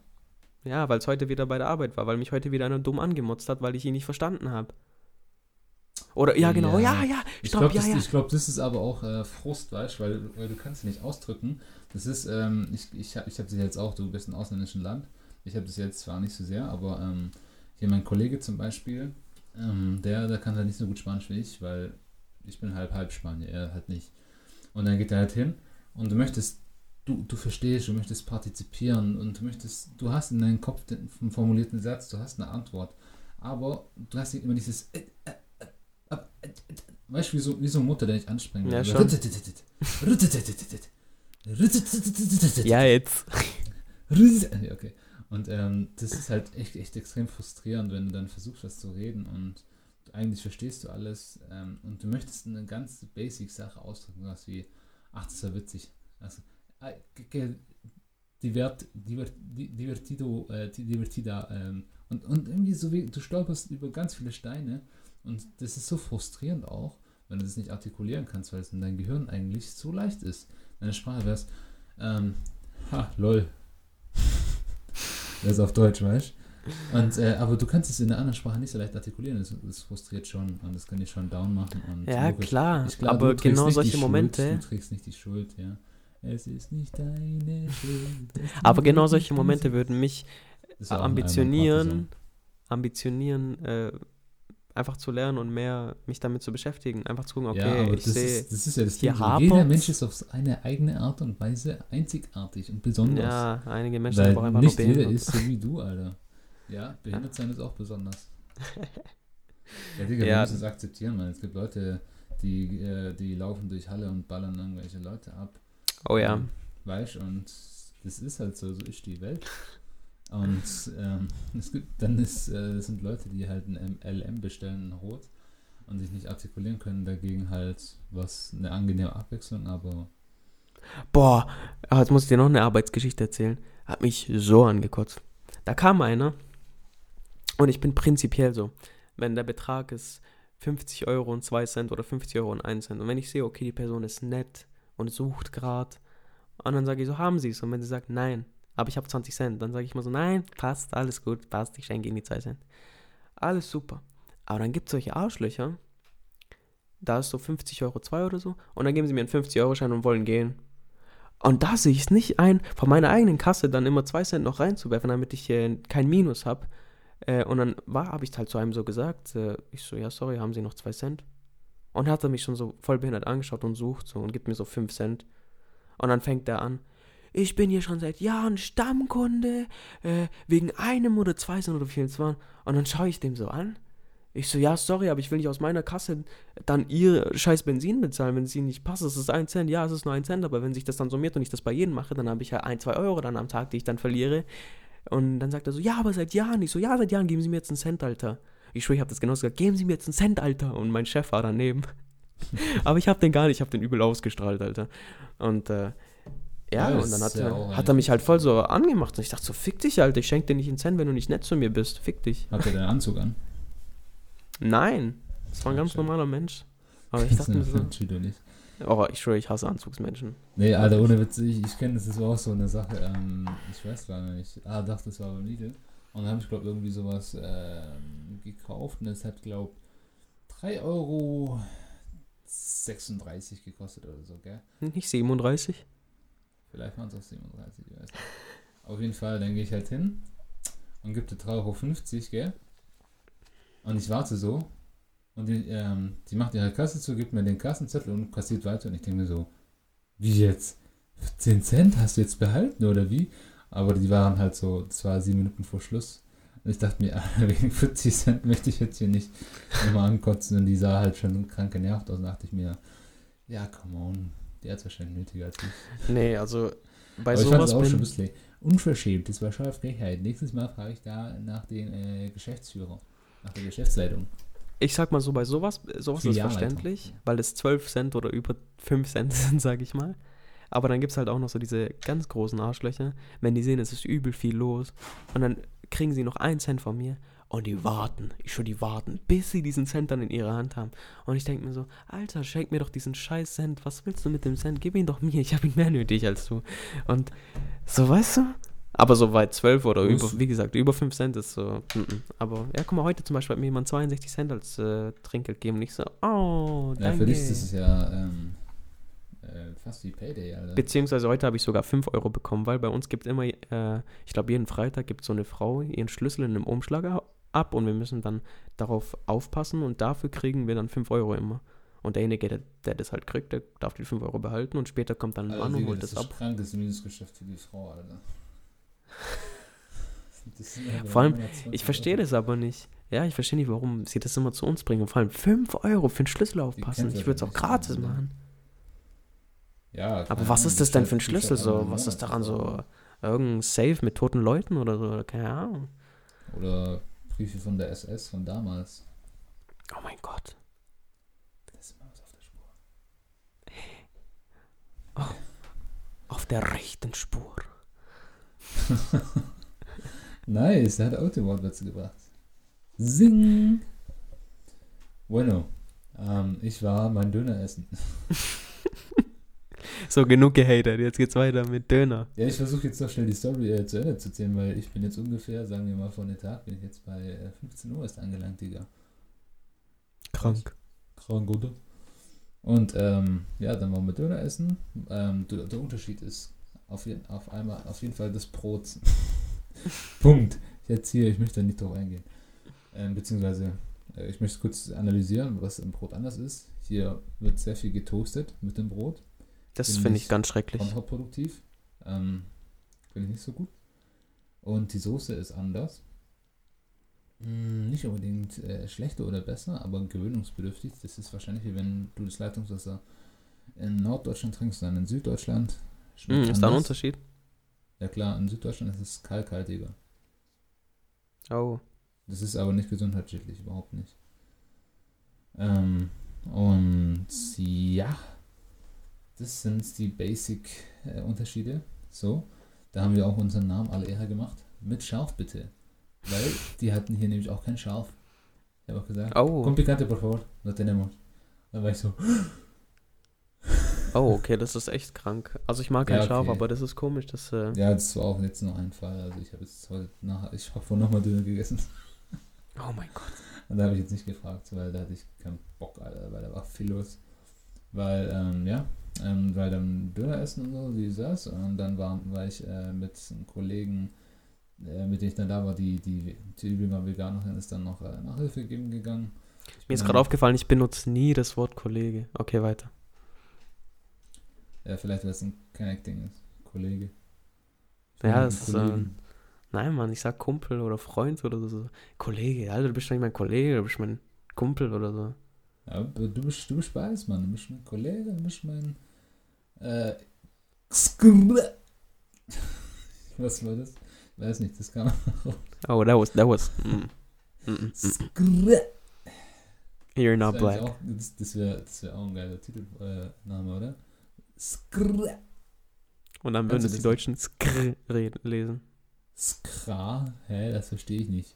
Ja, weil es heute wieder bei der Arbeit war, weil mich heute wieder einer dumm angemotzt hat, weil ich ihn nicht verstanden habe. Oder, ja, genau, Ja. ja, ja, Ich stopp, glaube, ja, das, ja. ich glaub, das ist aber auch äh, Frust, weißt du, weil, weil du kannst nicht ausdrücken. Das ist, ähm, ich, ich, ich habe das jetzt auch, du bist im ausländischen Land. Ich habe das jetzt zwar nicht so sehr, aber ähm, hier mein Kollege zum Beispiel, ähm, der, der kann halt nicht so gut Spanisch wie ich, weil ich bin halb halb Spanier, er halt nicht. Und dann geht er halt hin und du möchtest, du, du verstehst, du möchtest partizipieren und du möchtest, du hast in deinem Kopf den, einen formulierten Satz, du hast eine Antwort, aber du hast immer dieses äh, äh, äh, Weißt du, wie so, wie so eine Mutter, der dich anspringen Ja, will. schon. Ja, jetzt. Ja, okay. Und ähm, das ist halt echt, echt extrem frustrierend, wenn du dann versuchst, was zu reden und eigentlich verstehst du alles ähm, und du möchtest eine ganz basic Sache ausdrücken, was wie, ach, das ist ja witzig. Also, divert, divert, di- divertido, äh, di- divertida, ähm, und, und irgendwie so wie, du stolperst über ganz viele Steine und das ist so frustrierend auch, wenn du das nicht artikulieren kannst, weil es in deinem Gehirn eigentlich so leicht ist. Deine Sprache wäre es, ähm, ha, lol. Das ist auf Deutsch, weißt du? Und, äh, aber du kannst es in einer anderen Sprache nicht so leicht artikulieren. Das, das frustriert schon und das kann dich schon down machen. Und Ja, logisch. klar. Ich glaube, aber genau solche Momente. Schuld, du trägst nicht die Schuld, ja. Es ist nicht deine Schuld. Aber genau solche Momente würden mich ambitionieren, ambitionieren, äh, einfach zu lernen und mehr mich damit zu beschäftigen. Einfach zu gucken, ja, okay, aber ich das sehe, ist, das ist ja das Ding. So, jeder. Mensch ist auf seine eigene Art und Weise einzigartig und besonders. ja, einige Menschen sind auch einfach nicht jeder ist so wie du, Alter. Ja, behindert sein ist auch besonders. Ja, Digga, Ja. du musst es akzeptieren, man. Es gibt Leute, die, äh, die laufen durch Halle und ballern irgendwelche Leute ab. Oh ja. Weißt und das ist halt so, so ist die Welt. Und ähm, es gibt, dann ist, äh, sind Leute, die halt ein LM bestellen, ein Rot, und sich nicht artikulieren können, dagegen halt was eine angenehme Abwechslung, aber Boah, ah, jetzt muss ich dir noch eine Arbeitsgeschichte erzählen. Hat mich so angekotzt. Da kam einer und ich bin prinzipiell so, wenn der Betrag ist 50 Euro und 2 Cent oder 50 Euro und 1 Cent und wenn ich sehe, okay, die Person ist nett und sucht gerade und dann sage ich so, haben Sie es? Und wenn sie sagt, nein, aber ich habe 20 Cent, dann sage ich mal so, nein, passt, alles gut, passt, ich schenke Ihnen die 2 Cent. Alles super. Aber dann gibt es solche Arschlöcher, da ist so 50 Euro 2 oder so und dann geben sie mir einen 50-Euro-Schein und wollen gehen. Und da sehe ich es nicht ein, von meiner eigenen Kasse dann immer 2 Cent noch reinzuwerfen, damit ich äh, kein Minus habe. Äh, und dann habe ich halt zu einem so gesagt, äh, ich so, ja, sorry, haben Sie noch 2 Cent? Und hat er mich schon so voll behindert angeschaut und sucht so und gibt mir so 5 Cent. Und dann fängt er an, ich bin hier schon seit Jahren Stammkunde, äh, wegen einem oder zwei Cent oder es waren. Und dann schaue ich dem so an. Ich so, ja, sorry, aber ich will nicht aus meiner Kasse dann ihr scheiß Benzin bezahlen, wenn es ihnen nicht passt. Es ist ein Cent, ja, es ist nur ein Cent, aber wenn sich das dann summiert und ich das bei jedem mache, dann habe ich ja ein, zwei Euro dann am Tag, die ich dann verliere. Und dann sagt er so, ja, aber seit Jahren. Ich so, ja, seit Jahren geben Sie mir jetzt einen Cent, Alter. Ich schwöre, ich habe das genauso gesagt, geben Sie mir jetzt einen Cent, Alter. Und mein Chef war daneben. aber ich habe den gar nicht, ich habe den übel ausgestrahlt, Alter. Und äh, ja, Ja, und dann hat, er, hat er mich halt voll so angemacht. Und ich dachte so, fick dich, Alter, ich schenke dir nicht einen Cent, wenn du nicht nett zu mir bist. Fick dich. hat er den Anzug an? Nein, das war ein ganz normaler Mensch. Aber ich dachte mir so, oh, ich schwöre, ich hasse Anzugsmenschen. Nee, Alter, ohne Witz, ich, ich kenne das, das war auch so eine Sache, ähm, ich weiß gar nicht. Ah, dachte, das war beim Lidl. Und dann habe ich, glaube irgendwie sowas ähm, gekauft und es hat, glaube 3,36 Euro gekostet oder so, gell? Nicht 37? Vielleicht waren es auch 37, ich weiß nicht. Auf jeden Fall, dann gehe ich halt hin und gebe 3,50 Euro, gell? Und ich warte so. Und die, ähm, die macht ihre Kasse zu, gibt mir den Kassenzettel und kassiert weiter. Und ich denke mir so, wie jetzt? 10 Cent hast du jetzt behalten oder wie? Aber die waren halt so, das sieben Minuten vor Schluss. Und ich dachte mir, wegen 40 Cent möchte ich jetzt hier nicht nochmal ankotzen. Und die sah halt schon krank genervt aus. Und dachte ich mir, ja, come on. Die hat es wahrscheinlich nötiger als ich. Nee, also bei Aber ich sowas es auch schon ein bin bisschen unverschämt. Das war schon eine Frechheit. Nächstes Mal frage ich da nach den äh, Geschäftsführer, nach der Geschäftsleitung. ich sag mal so, bei sowas, sowas ist verständlich, weil es 12 Cent oder über 5 Cent sind, sag ich mal. Aber dann gibt es halt auch noch so diese ganz großen Arschlöcher, wenn die sehen, es ist übel viel los und dann kriegen sie noch einen Cent von mir und die warten, ich schwör, die warten, bis sie diesen Cent dann in ihrer Hand haben. Und ich denke mir so, Alter, schenk mir doch diesen scheiß Cent, was willst du mit dem Cent? Gib ihn doch mir, ich habe ihn mehr nötig als du. Und so, weißt du? Aber so weit 12 oder über, wie gesagt, über 5 Cent ist so, mm, mm. aber ja, guck mal, heute zum Beispiel hat mir jemand 62 Cent als äh, Trinkgeld gegeben und ich so, oh, Ja, danke. für dich ist es ja ähm, äh, fast wie Payday, Alter. Beziehungsweise heute habe ich sogar 5 Euro bekommen, weil bei uns gibt immer, äh, ich glaube, jeden Freitag gibt so eine Frau ihren Schlüssel in einem Umschlag ab und wir müssen dann darauf aufpassen und dafür kriegen wir dann 5 Euro immer. Und derjenige, der, der das halt kriegt, der darf die 5 Euro behalten und später kommt dann ein Mann und Digga, holt das das ist ab. krank, das Minusgeschäft für die Frau, Alter. Vor allem, 120 Ich verstehe das aber nicht. Ja, ich verstehe nicht, warum sie das immer zu uns bringen. Und vor allem 5 Euro für einen Schlüssel aufpassen. Ich würde es auch gratis ne? machen. Ja, Aber was ist das denn für ein Schlüssel so? Was ist daran so? Irgendein Safe mit toten Leuten oder so? Keine Ahnung. Oder Briefe von der SS von damals. Oh mein Gott. Das ist mal was auf der Spur. Auf der rechten Spur. Nice, er hat Autowortwitze gebracht. Sing! Bueno, ähm, ich war mein Döner essen. So, genug gehatet. Jetzt geht's weiter mit Döner. Ja, ich versuche jetzt noch schnell die Story äh, zu Ende zu erzählen, weil ich bin jetzt ungefähr, sagen wir mal vor einem Tag, bin ich jetzt bei äh, 15 Uhr erst angelangt, Digga. Krank. Krank, oder? Und ähm, ja, dann waren wir Döner essen. Ähm, der, der Unterschied ist auf, jeden, auf einmal auf jeden Fall das Brot. Punkt. Jetzt hier, ich möchte da nicht drauf eingehen. Ähm, beziehungsweise Äh, Ich möchte kurz analysieren, was im Brot anders ist. Hier wird sehr viel getoastet mit dem Brot. Das Finde ich ganz schrecklich. Kontraproduktiv. Ähm, Finde ich nicht so gut. Und die Soße ist anders. Hm, nicht unbedingt äh, schlechter oder besser, aber gewöhnungsbedürftig. Das ist wahrscheinlich wie wenn du das Leitungswasser in Norddeutschland trinkst, dann in Süddeutschland. Schmeckt ist da ein. Unterschied? Ja klar, in Süddeutschland ist es kalkhaltiger. Oh. Das ist aber nicht gesundheitsschädlich, überhaupt nicht. Ähm, und ja, das sind die Basic-Unterschiede. so, da haben wir auch unseren Namen alle Ehre gemacht. Mit Scharf bitte. Weil die hatten hier nämlich auch kein Scharf. Ich habe auch gesagt, Oh. con picante por favor, no tenemos. Dann war ich so, Oh, okay, das ist echt krank. Also ich mag kein Ja, Schaf, okay. aber das ist komisch, dass äh, ja, das war auch jetzt nur ein Fall. Also ich habe jetzt heute nachher, ich habe vorhin nochmal Döner gegessen. Oh mein Gott. Und da habe ich jetzt nicht gefragt, weil da hatte ich keinen Bock, Alter, weil da war viel los. Weil, ähm, ja, ähm, weil dann Döner essen und so, wie das. Und dann war, war ich äh, mit einem Kollegen, äh, mit dem ich dann da war, die, die, die war vegan und dann ist dann noch äh, Nachhilfe geben gegangen. Mir ist gerade aufgefallen, ich benutze nie das Wort Kollege. Okay, weiter. Ja, vielleicht, weil es ein Connecting ist. Kollege. Ich Ja, es ist, ähm, Nein, Mann, ich sag Kumpel oder Freund oder so. Kollege, Alter, du bist doch nicht mein Kollege, du bist mein Kumpel oder so. Ja, du bist, du bist beides, Mann. Du bist mein Kollege, du bist mein. Äh. Skr- Was war das? Weiß nicht, das kam. Oh, that was, that was. Mm. Mm, mm, mm. Skr- You're Das not wär black. Auch, das das wäre das wär auch ein geiler Titelname, äh, oder? Skr. Und dann würden du die das- Deutschen Skr reden, lesen. Skra? Hä, das verstehe ich nicht.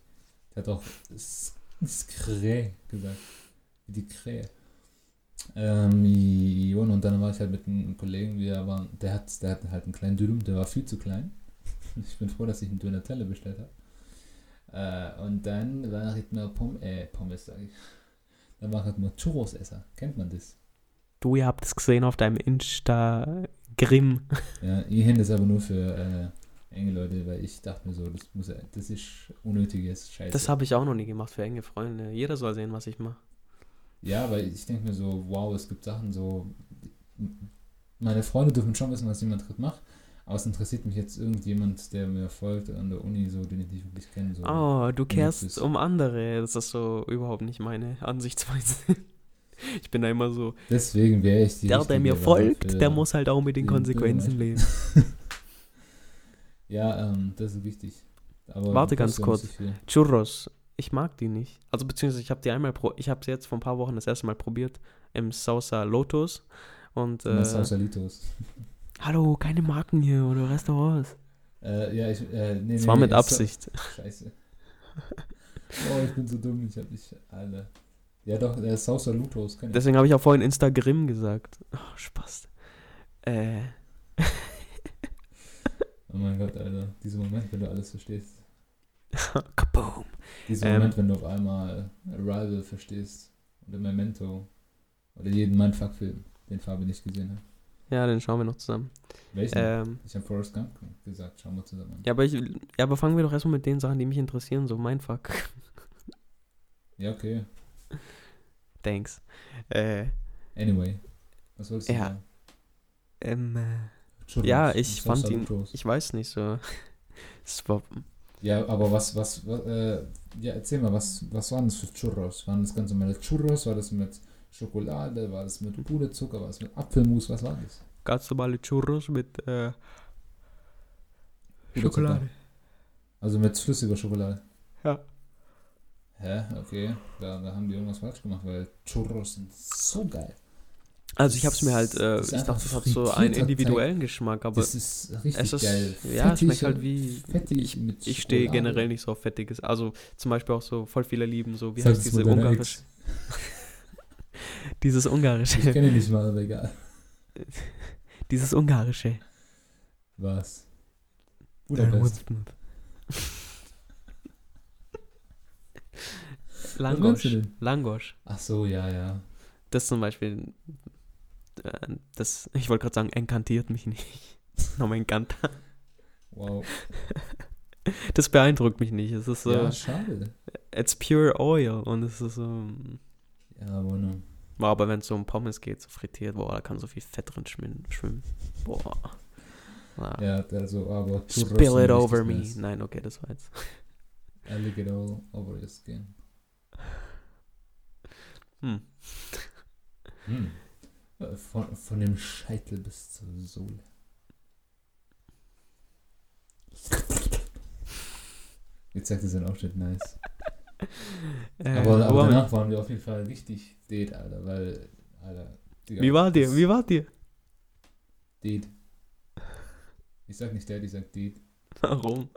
Der hat auch Sk- Skre gesagt. Wie die Krähe. Ähm, ja, und dann war ich halt mit einem Kollegen, wir waren, der hat, der hatte halt einen kleinen Dürüm, der war viel zu klein. Ich bin froh, dass ich einen Döner Teller bestellt habe. Äh, und dann war ich mal Pom äh, Pommes, sag ich. Dann war ich mal Churros-Esser. Kennt man das? Du, ihr habt es gesehen auf deinem Insta-Grimm. Ja, ihr Hand ist aber nur für äh, enge Leute, weil ich dachte mir so, das muss das ist unnötiges Scheiße. Das habe ich auch noch nie gemacht für enge Freunde. Jeder soll sehen, was ich mache. Ja, weil ich denke mir so, wow, es gibt Sachen so. Meine Freunde dürfen schon wissen, was jemand macht, aber es interessiert mich jetzt irgendjemand, der mir folgt an der Uni, so, den ich nicht wirklich kenne. So. Oh, du kehrst um andere. Das ist so überhaupt nicht meine Ansichtsweise. Ich bin da immer so, Deswegen wäre ich die der, der mir folgt, für- der muss halt auch mit den Konsequenzen leben. Ja, ähm, das ist wichtig. Aber Warte ganz viel. Churros, ich mag die nicht. Also beziehungsweise ich habe die einmal, pro ich habe sie jetzt vor ein paar Wochen das erste Mal probiert im Sausa Lotus. Und Äh, äh, Sausalitos. hallo, keine Marken hier oder Restaurants. Äh, ja, ich, äh, nee, nee, war nee, mit Absicht. Scheiße. Oh, ich bin so dumm, ich hab dich, Alter. Ja doch, der Sausa Lutos, kenn ich. Deswegen habe ich auch vorhin Instagram gesagt. Oh, Spaß. Äh, Oh mein Gott, Alter. Dieser Moment, wenn du alles verstehst. kaboom. Dieser Ähm. Moment, wenn du auf einmal Arrival verstehst. Oder Memento. Oder jeden Mindfuck-Film, den Fabi nicht gesehen hat. Ja, den schauen wir noch zusammen. Welchen? Ähm, ich habe Forrest Gump gesagt, schauen wir zusammen an. ja, aber ich, ja, aber fangen wir doch erstmal mit den Sachen, die mich interessieren, so mein Fuck. Ja, okay. Thanks. Äh, Anyway. Was wolltest du Ja. sagen? ähm, äh, ja, ich fand ihn, ich weiß nicht so. War, Ja, aber was, was, was äh, ja, erzähl mal, was, was waren das für Churros? Waren das ganz normale Churros? War das mit Schokolade? War das mit Puderzucker? War das mit Apfelmus? Was war das? ganz normale Churros mit äh. Schokolade. Also mit flüssiger Schokolade. Ja. Hä? Okay. Da, da haben die irgendwas falsch gemacht, weil Churros sind so geil. Also ich habe es mir halt, äh, ich dachte, es hat so einen individuellen Geschmack, aber das ist richtig es ist, geil. ja, es schmeckt halt wie, fettig ich, ich stehe generell nicht so auf Fettiges. Also zum Beispiel auch so, voll viele lieben so, wie Sag heißt es diese mal deiner ungarisch, dieses Ich ungarische, kenne ihn nicht mal, aber egal. dieses ungarische. Was? Budapest. Langosch? Langosch. Ach so, ja, ja. Das zum Beispiel, das, ich wollte gerade sagen, enkantiert mich nicht. No me encanta. Wow. Das beeindruckt mich nicht. Es ist so, Ja, schade. it's pure oil und es ist so. Ja, aber ne. Aber wenn es so um Pommes geht, so frittiert, boah, da kann so viel Fett drin schwimmen. Boah. Ja. Ja, also, aber Spill it over me. nice. Nein, okay, das war jetzt. I lick it all over your skin. Hm. Hm. Äh, Von, von dem Scheitel bis zur Sohle. Jetzt sagt er sein Aufschnitt nice. Äh, aber, aber wow. danach waren wir auf jeden Fall richtig dead, Alter, weil, Alter. Digga, Wie war dir? Wie war dir? Deed. Ich sag nicht Dad, ich sag Deed. Warum?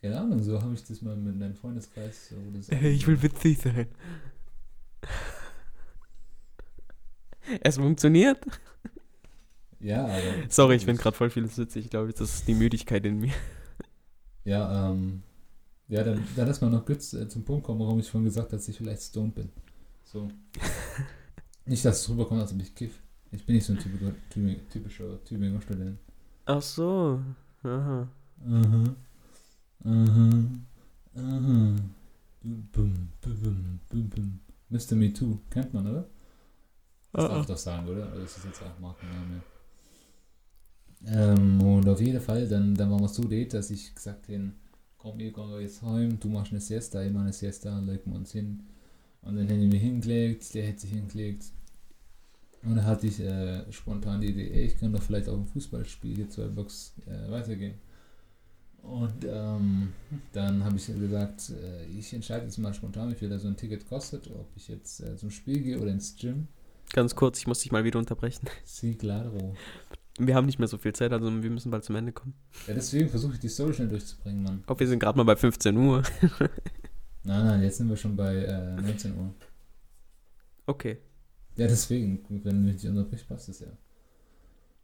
Keine Ahnung, so habe ich das mal mit meinem Freundeskreis. So, das Ich will witzig sein. Es funktioniert. Ja, aber. Sorry, ich bin gerade voll vieles witzig. Ich glaube, das ist die Müdigkeit in mir. Ja, ähm. Ja, dann, dann lass mal noch kurz äh, zum Punkt kommen, warum ich vorhin gesagt habe, dass ich vielleicht stoned bin. So. nicht, dass es rüberkommt, als ob ich kiff. Ich bin nicht so ein typischer, typischer Tübinger Student. Ach so. Aha. Aha. Aha. Aha. Bum, bum, bum, bum, bum. Mr. Me Too. Kennt man, oder? Das darf Ah, ich doch sagen, oder? Also Das ist jetzt auch Markenname. Ähm, und auf jeden Fall, dann, dann waren wir so date, dass ich gesagt habe, komm, ich gehe jetzt heim, du machst eine Siesta, ich mache eine Siesta, legen wir uns hin. Und dann hätte ich mich hingelegt, der hätte sich hingelegt. Und dann hatte ich äh, spontan die Idee, ich kann doch vielleicht auch ein Fußballspiel hier zwei Blocks äh, weitergehen. Und ähm, dann habe ich gesagt, äh, ich entscheide jetzt mal spontan, wie viel da so ein Ticket kostet, ob ich jetzt äh, zum Spiel gehe oder ins Gym. Ganz kurz, ich muss dich mal wieder unterbrechen. Sí, claro. Wir haben nicht mehr so viel Zeit, also wir müssen bald zum Ende kommen. Ja, deswegen versuche ich die Story schnell durchzubringen, Mann. Glaube, wir sind gerade mal bei 15 Uhr. Nein, nein, jetzt sind wir schon bei äh, 19 Uhr. Okay. Ja, deswegen, wenn du mich nicht unterbrichst, passt das ja.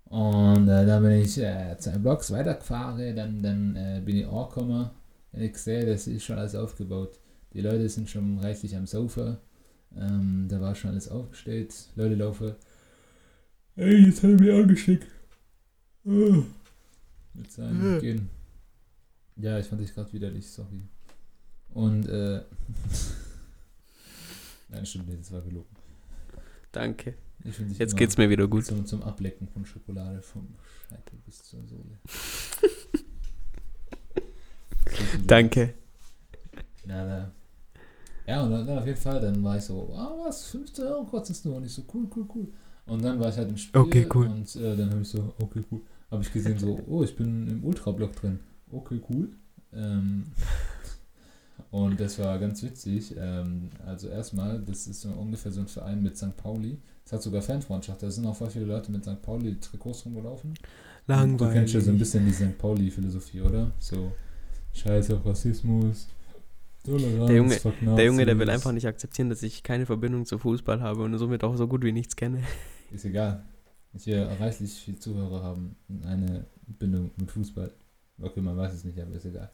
Und äh, dann bin ich äh, zwei Blocks weitergefahren, dann, dann äh, bin ich angekommen. Und ich sehe, das ist schon alles aufgebaut. Die Leute sind schon reichlich am Sofa. Ähm, da war schon alles aufgestellt. Leute laufen. Ey, jetzt habe ich mich angesteckt. Oh. Mit seinem Äh. Gehen. Ja, ich fand dich gerade widerlich, sorry. Und, äh. Nein, stimmt nicht, das war gelogen. Danke. Jetzt geht's mir wieder gut. Zum, zum Ablecken von Schokolade vom Scheitel bis zur Sohle. Danke. Na, na. Ja, und dann, dann auf jeden Fall, dann war ich so, ah, was, 15 Euro kostet nur? Und ich so, cool, cool, cool. Und dann war ich halt im Spiel. Okay, cool. Und äh, dann habe ich so, okay, cool. Habe ich gesehen, so, oh, ich bin im Ultrablock drin. Okay, cool. Ähm, und das war ganz witzig. Ähm, also erstmal, das ist so ungefähr so ein Verein mit St. Pauli. Es hat sogar Fanfreundschaft. Da sind auch voll viele Leute mit St. Pauli Trikots rumgelaufen. Du kennst ja so ein bisschen die St. Pauli-Philosophie, oder? So, Scheiß auf Rassismus, Der Junge- Der Junge, der will einfach nicht akzeptieren, dass ich keine Verbindung zu Fußball habe und somit auch so gut wie nichts kenne. Ist egal. Ich will reichlich viele Zuhörer haben eine Bindung mit Fußball. Okay, man weiß es nicht, aber ist egal.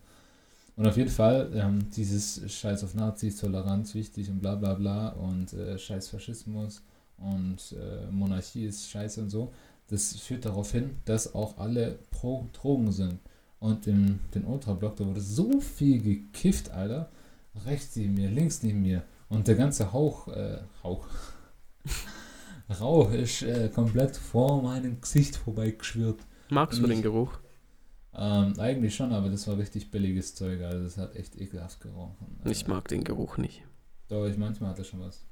Und auf jeden Fall, ähm, dieses Scheiß auf Nazis, Toleranz wichtig und bla bla bla und äh, Scheiß Faschismus und äh, Monarchie ist scheiße und so, das führt darauf hin, dass auch alle pro Drogen sind. Und im den Ultrablock, da wurde so viel gekifft, Alter. Rechts neben mir, links neben mir. Und der ganze Hauch, äh, Hauch. Rauch ist äh, komplett vor meinem Gesicht vorbeigeschwirrt. Magst du den Geruch? Ähm, eigentlich schon, aber das war richtig billiges Zeug. Also das hat echt ekelhaft gerochen. Äh, Ich mag den Geruch nicht. Doch, ich, manchmal hat er schon was.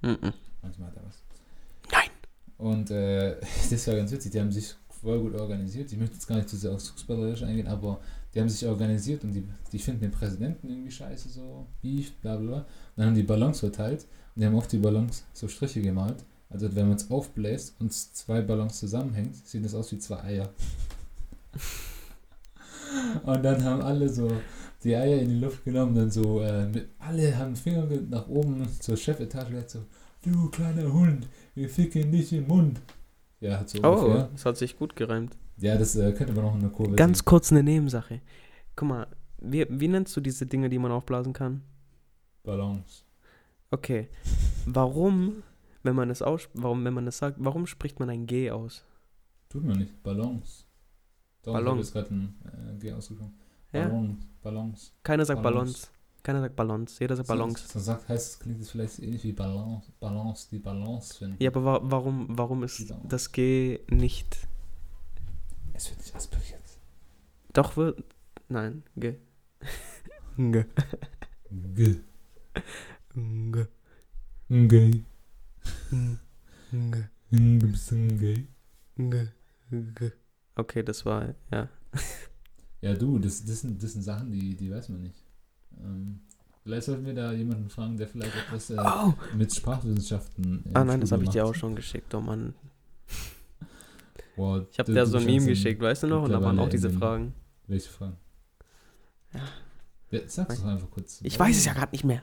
Mhm. Manchmal hat er was. Nein. Und äh, das war ganz witzig. Die haben sich voll gut organisiert. Ich möchte jetzt gar nicht zu sehr aufs Fußballerische eingehen, aber die haben sich organisiert und die, die finden den Präsidenten irgendwie scheiße, so Beef, bla bla bla. Und dann haben die Ballons verteilt und die haben auf die Ballons so Striche gemalt. Also wenn man es aufbläst und zwei Ballons zusammenhängt, sieht das aus wie zwei Eier. Und dann haben alle so die Eier in die Luft genommen, dann so, äh, mit, alle haben Finger ge- nach oben zur Chefetage gesagt so, du kleiner Hund, wir ficken dich im Mund. Ja, hat so Oh, ungefähr. das hat sich gut gereimt. Ja, das äh, könnte man noch in der Kurve Ganz sehen. kurz eine Nebensache. Guck mal, wie, wie nennst du diese Dinge, die man aufblasen kann? Ballons. Okay. Warum, wenn man es aus, warum, wenn man es sagt, warum spricht man ein G aus? Tut man nicht. Ballons. Doch, Ballons. habe jetzt gerade ein äh, G ausgesprochen. Ja? Ballons. Ballons. Keiner sagt Ballons. Ballons. Keiner sagt Ballons. Jeder sagt Ballons. So, so sagt, heißt es, klingt es vielleicht ähnlich wie Balance, Balance, die Balance finden. Ja, aber wa warum, warum ist das G nicht. Es wird nicht aspiriert. Doch wird. Nein, G. G. G. G. G. Ein Gay. G. G. Okay, das war, ja. Ja, du, das, das, sind, das sind Sachen, die, die weiß man nicht. Ähm, vielleicht sollten wir da jemanden fragen, der vielleicht etwas äh, Oh! mit Sprachwissenschaften. im Ah nein, das habe ich dir auch schon geschickt, oh Mann. Boah, Ich habe dir so ein Meme geschickt, weißt du noch? Und da waren auch diese Fragen. Welche Fragen? Ja. Ja, sag's doch einfach kurz. Ich weiß es ja gerade nicht mehr.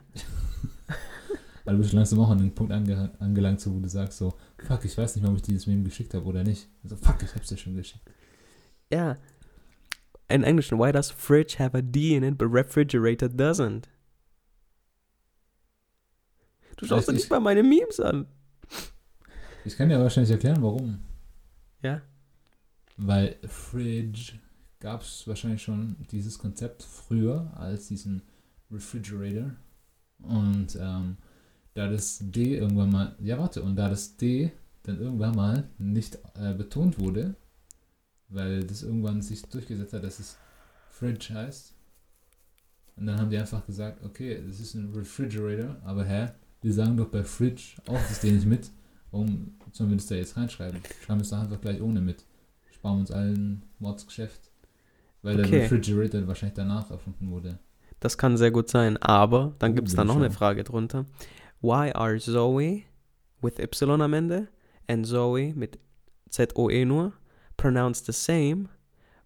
Weil du bist langsam auch an den Punkt ange angelangt, so, wo du sagst so, fuck, ich weiß nicht mal, ob ich dieses Meme geschickt habe oder nicht. Also, fuck, ich hab's dir schon geschickt. Ja. In Englisch, why does fridge have a D in it, but refrigerator doesn't? Du schaust dir Weiß nicht ich. mal meine Memes an. Ich kann dir wahrscheinlich erklären, warum. Ja? Weil Fridge gab es wahrscheinlich schon dieses Konzept früher als diesen Refrigerator. Und ähm, da das D irgendwann mal, ja warte, und da das D dann irgendwann mal nicht äh, betont wurde, weil das irgendwann sich durchgesetzt hat, dass es Fridge heißt. Und dann haben die einfach gesagt, okay, das ist ein Refrigerator, aber hä, wir sagen doch bei Fridge auch das D nicht mit. Warum sollen wir das da jetzt reinschreiben? Schreiben wir es doch einfach gleich ohne mit. Sparen uns allen Mordsgeschäft. Weil Okay. der Refrigerator wahrscheinlich danach erfunden wurde. Das kann sehr gut sein, aber dann Oh, gibt es da noch eine. Frage drunter. Why are Zoe with Y am Ende and Zoe mit Z-O-E nur pronounced the same,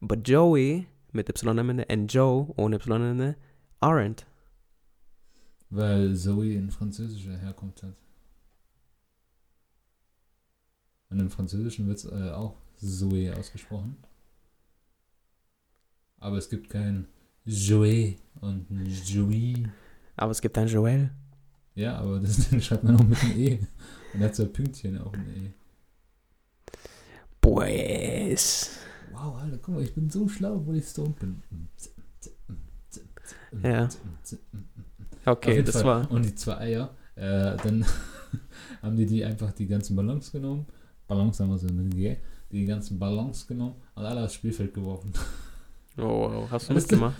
but Joey mit Y am Ende and Joe ohne Y am Ende aren't? Weil Zoe in französischer Herkunft hat. Und im Französischen wird es äh, auch Zoe ausgesprochen. Aber es gibt kein Joe und ein Joey. Aber es gibt ein Joel. Ja, aber das den schreibt man auch mit einem E. Und er hat so ein Pünktchen auch ein E. Pues. Wow, Alter, guck mal, ich bin so schlau, obwohl ich stoned bin. Ja. Okay, das Fall. war. Und die zwei Eier, äh, dann haben die die einfach die ganzen Ballons genommen. Ballons haben wir so G. Die ganzen Ballons genommen und alle aufs Spielfeld geworfen. Oh, wow. Hast du Alles mitgemacht?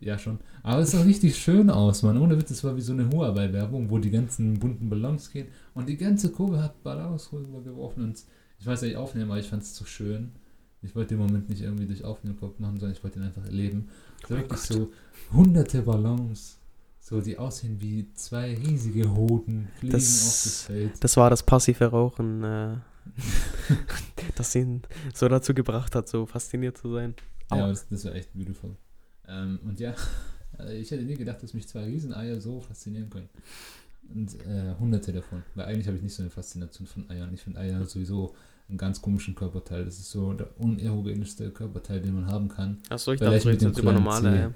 ja, schon. Aber es sah richtig schön aus, Mann. Ohne Witz, es war wie so eine Huawei-Werbung, wo die ganzen bunten Ballons gehen. Und die ganze Kurve hat Ballons rübergeworfen. Und ich weiß nicht aufnehmen, aber ich fand es zu schön. Ich wollte den Moment nicht irgendwie durch Aufnehmen machen, sondern ich wollte ihn einfach erleben. So mein wirklich Gott. so hunderte Ballons. So, die aussehen wie zwei riesige Hoden, fliegen Das- auf das Feld. Das war das passive Rauchen, äh, das ihn so dazu gebracht hat, so fasziniert zu sein. Ja, Au. das, das war echt beautiful. Ähm, und ja, also ich hätte nie gedacht, dass mich zwei Rieseneier so faszinieren können. Und äh, hunderte davon. Weil eigentlich habe ich nicht so eine Faszination von Eiern. Ich finde Eier sowieso einen ganz komischen Körperteil. Das ist so der unerogenischste Körperteil, den man haben kann. Achso, ich Vielleicht dachte, du redest über normale. Eier.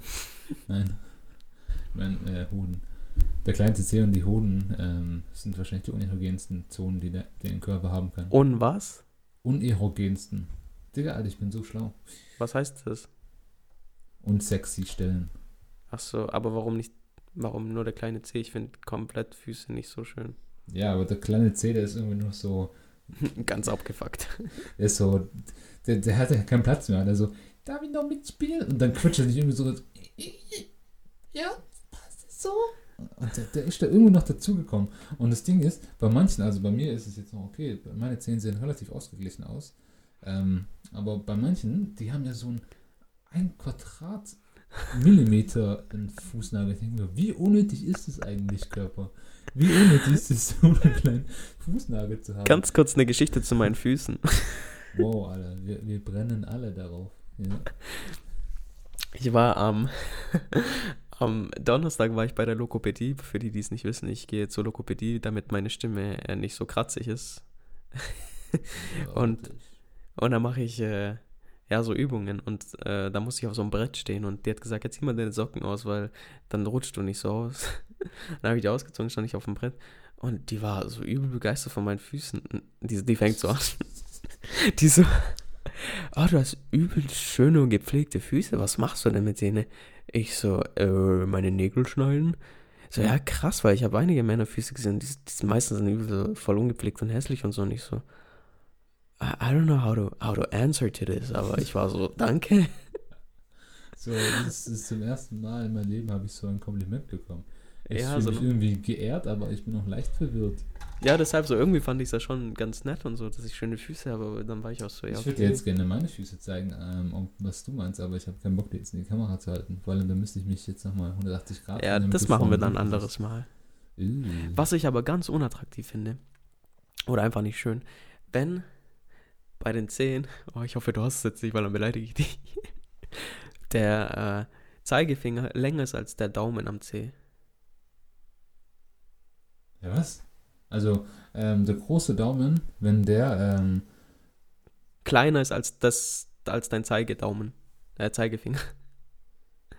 Nein. Ich meine, äh, Hoden. Der kleinste Zeh und die Hoden ähm, sind wahrscheinlich die unerogensten Zonen, die der, der Körper haben kann. Und was? Unerogensten. Digga, Alter, ich bin so schlau. Was heißt das? Und sexy Stellen. Achso, aber warum nicht, warum nur der kleine Zeh? Ich finde komplett Füße nicht so schön. Ja, aber der kleine Zeh, der ist irgendwie noch so, Ganz abgefuckt. der ist so, der, der hat ja keinen Platz mehr. Der so, darf ich noch mitspielen? Und dann quetscht er sich irgendwie so, ja, passt das so? Und der, der ist da irgendwo noch dazugekommen. Und das Ding ist, bei manchen, also bei mir ist es jetzt noch okay, meine Zähne sehen relativ ausgeglichen aus. Ähm, aber bei manchen, die haben ja so ein, ein Quadrat Millimeter in Fußnagel. Ich denke mir, wie unnötig ist es eigentlich, Körper? Wie unnötig ist es, so einen kleinen Fußnagel zu haben? Ganz kurz eine Geschichte zu meinen Füßen. Wow, Alter, wir, wir brennen alle darauf. Ja. Ich war am, am Donnerstag war ich bei der Lokopädie. Für die, die es nicht wissen, ich gehe zur Lokopädie, damit meine Stimme äh, nicht so kratzig ist. Und- Und dann mache ich äh, ja so Übungen und äh, da muss ich auf so einem Brett stehen und die hat gesagt, jetzt zieh mal deine Socken aus, weil dann rutscht du nicht so aus. dann habe ich die ausgezogen, stand ich auf dem Brett und die war so übel begeistert von meinen Füßen. Die, die fängt so an. die so, oh, du hast übel schöne und gepflegte Füße, was machst du denn mit denen? Ich so, äh, meine Nägel schneiden? So, ja, krass, weil ich habe einige Männerfüße gesehen, die, die meisten sind so voll ungepflegt und hässlich und so. Und ich so, I, I don't know how to, how to answer to this, aber ich war so, danke. So, das ist zum ersten Mal in meinem Leben habe ich so ein Kompliment bekommen. Ich Ja, fühle so mich irgendwie geehrt, aber ich bin auch leicht verwirrt. Ja, deshalb so, irgendwie fand ich das schon ganz nett und so, dass ich schöne Füße habe, aber dann war ich auch so, ja, ich würde dir jetzt gerne meine Füße zeigen, ähm, was du meinst, aber ich habe keinen Bock, die jetzt in die Kamera zu halten. Vor allem, dann müsste ich mich jetzt nochmal 180 Grad Ja, das machen wir dann ein anderes Mal. Uh. Was ich aber ganz unattraktiv finde, oder einfach nicht schön, wenn bei den Zehen, oh, ich hoffe, du hast es jetzt nicht, weil dann beleidige ich dich, der äh, Zeigefinger länger ist als der Daumen am Zeh. Ja, was? Also, ähm, der große Daumen, wenn der, ähm, Kleiner ist als das, als dein Zeigedaumen, äh, Zeigefinger.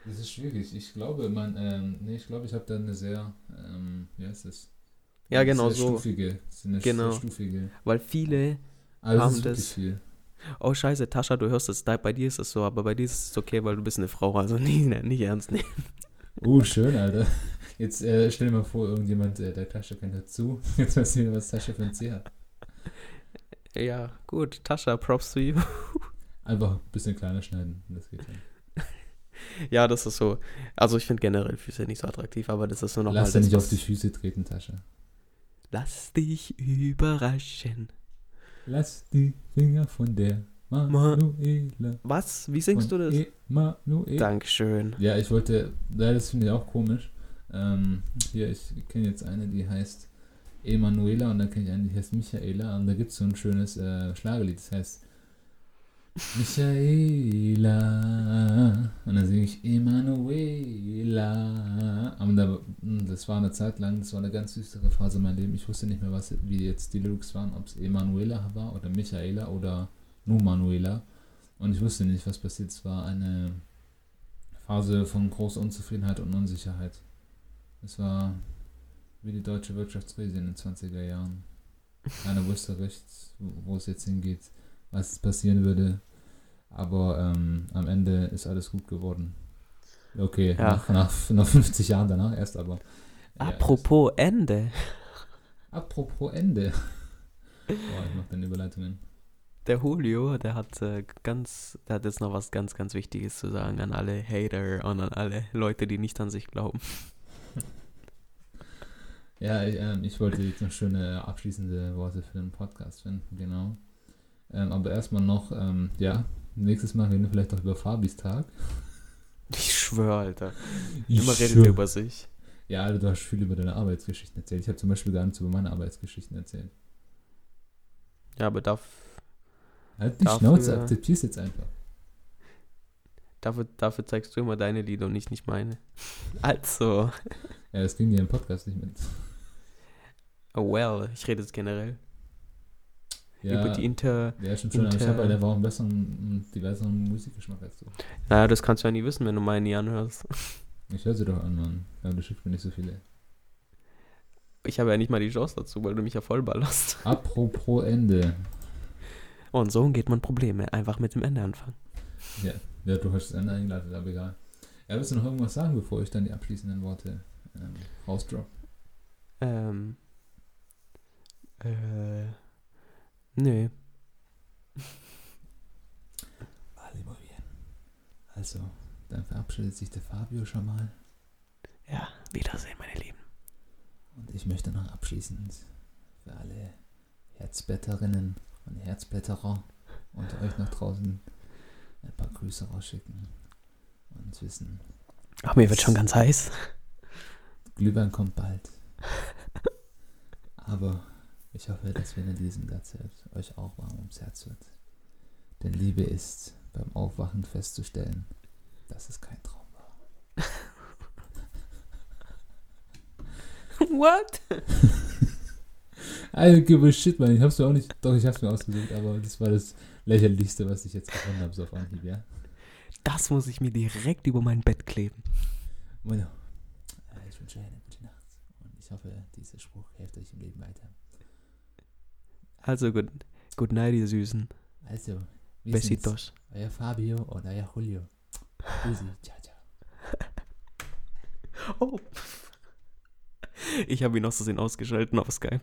das ist schwierig. Ich glaube, man, ähm, nee, ich glaube, ich habe da eine sehr, ähm, wie heißt das? Ja, genau sehr so. Stufige, eine Genau. stufige. Weil viele, das Haben das- viel. oh scheiße, Tascha, du hörst es, da- bei dir ist es so, aber bei dir ist es okay, weil du bist eine Frau, also nicht, nicht ernst nehmen. Oh, schön, Alter. Jetzt äh, stell dir mal vor, irgendjemand, äh, der Tasche kennt dazu. Jetzt weißt du wieder, was Tasche für ein C hat. Ja, gut, Tascha, props to you. Einfach ein bisschen kleiner schneiden. Das geht dann. Ja, das ist so, also ich finde generell Füße nicht so attraktiv, aber das ist nur nochmal Lass dir das, nicht auf die Füße treten, Tasche. Lass dich überraschen. Lass die Finger von der Manuela. Was? Wie singst du das? Emanuela. Dankeschön. Ja, ich wollte, das finde ich auch komisch. Ähm, hier, ich kenne jetzt eine, die heißt Emanuela und dann kenne ich eine, die heißt Michaela und da gibt es so ein schönes äh, Schlagerlied, das heißt Michaela und dann singe ich Emanuela. Aber da, das war eine Zeit lang, das war eine ganz düstere Phase in meinem Leben. Ich wusste nicht mehr, was, wie jetzt die Lyrics waren, ob es Emanuela war oder Michaela oder nur Manuela. Und ich wusste nicht, was passiert. Es war eine Phase von großer Unzufriedenheit und Unsicherheit. Es war wie die deutsche Wirtschaftskrise in den 20er Jahren. Keiner wusste recht, wo es jetzt hingeht, was passieren würde. Aber ähm, am Ende ist alles gut geworden. Okay, Ja. nach, nach, nach 50 Jahren danach erst, aber. ja, Apropos Ende. apropos Ende. Boah, ich mach deine Überleitungen. Der Julio, der hat äh, ganz, der hat jetzt noch was ganz, ganz Wichtiges zu sagen an alle Hater und an alle Leute, die nicht an sich glauben. Ja, ich, ähm, ich wollte jetzt noch schöne abschließende Worte für den Podcast finden, genau. Ähm, aber erstmal noch, ähm, ja, nächstes Mal reden wir vielleicht auch über Fabis Tag. Ich schwöre, Alter. Ich Immer redet schwör. er über sich. Ja, Alter, du hast viel über deine Arbeitsgeschichten erzählt. Ich habe zum Beispiel gar nichts über meine Arbeitsgeschichten erzählt. Ja, aber darf, Halt die Dafür- Schnauze, akzeptier's jetzt einfach. Dafür, dafür zeigst du immer deine Lieder und ich nicht meine. Also, Ja, das ging dir im Podcast nicht mit. oh well, ich rede jetzt generell Ja, über die Inter... ja schon schön, aber ich Inter- habe halt einfach einen besseren, diverseren Musikgeschmack als du. Naja, das kannst du ja nie wissen, wenn du meine nie anhörst. Ich höre sie doch an, Mann. Ja, du schickst mir nicht so viele. Ich habe ja nicht mal die Chance dazu, weil du mich ja vollballerst. Apropos Ende. Und so geht man Probleme. Einfach mit dem Ende anfangen. Ja, du hast das Ende eingeleitet, aber egal. Ja, willst du noch irgendwas sagen, bevor ich dann die abschließenden Worte ähm, rausdrop? Ähm. Äh. Nee. Vale, muy bien. Also, dann verabschiedet sich der Fabio schon mal. Ja, Wiedersehen, meine Lieben. Und ich möchte noch abschließend für alle Herzblätterinnen und Herzblätterer unter euch nach draußen ein paar Grüße rausschicken und wissen, Ach, mir wird schon ganz heiß. Glühwein kommt bald. Aber ich hoffe, dass wenn ihr diesen Satz hört, euch auch warm ums Herz wird. Denn Liebe ist beim Aufwachen festzustellen, dass es kein Traum war. What? I don't give a shit, man. Ich hab's mir auch nicht, doch, ich hab's mir ausgesucht, aber das war das lächerlichste, was ich jetzt gefunden habe, so auf Anhieb, ja. Das muss ich mir direkt über mein Bett kleben. Bueno, äh, ich wünsche euch eine gute Nacht und ich hoffe, dieser Spruch hilft euch im Leben weiter. Also, good, good night, ihr Süßen. Also, Besitos. euer Fabio und euer Julio. Tschüssi, ciao, ciao. Oh. Ich habe ihn aus Versehen ausgeschalten auf Skype.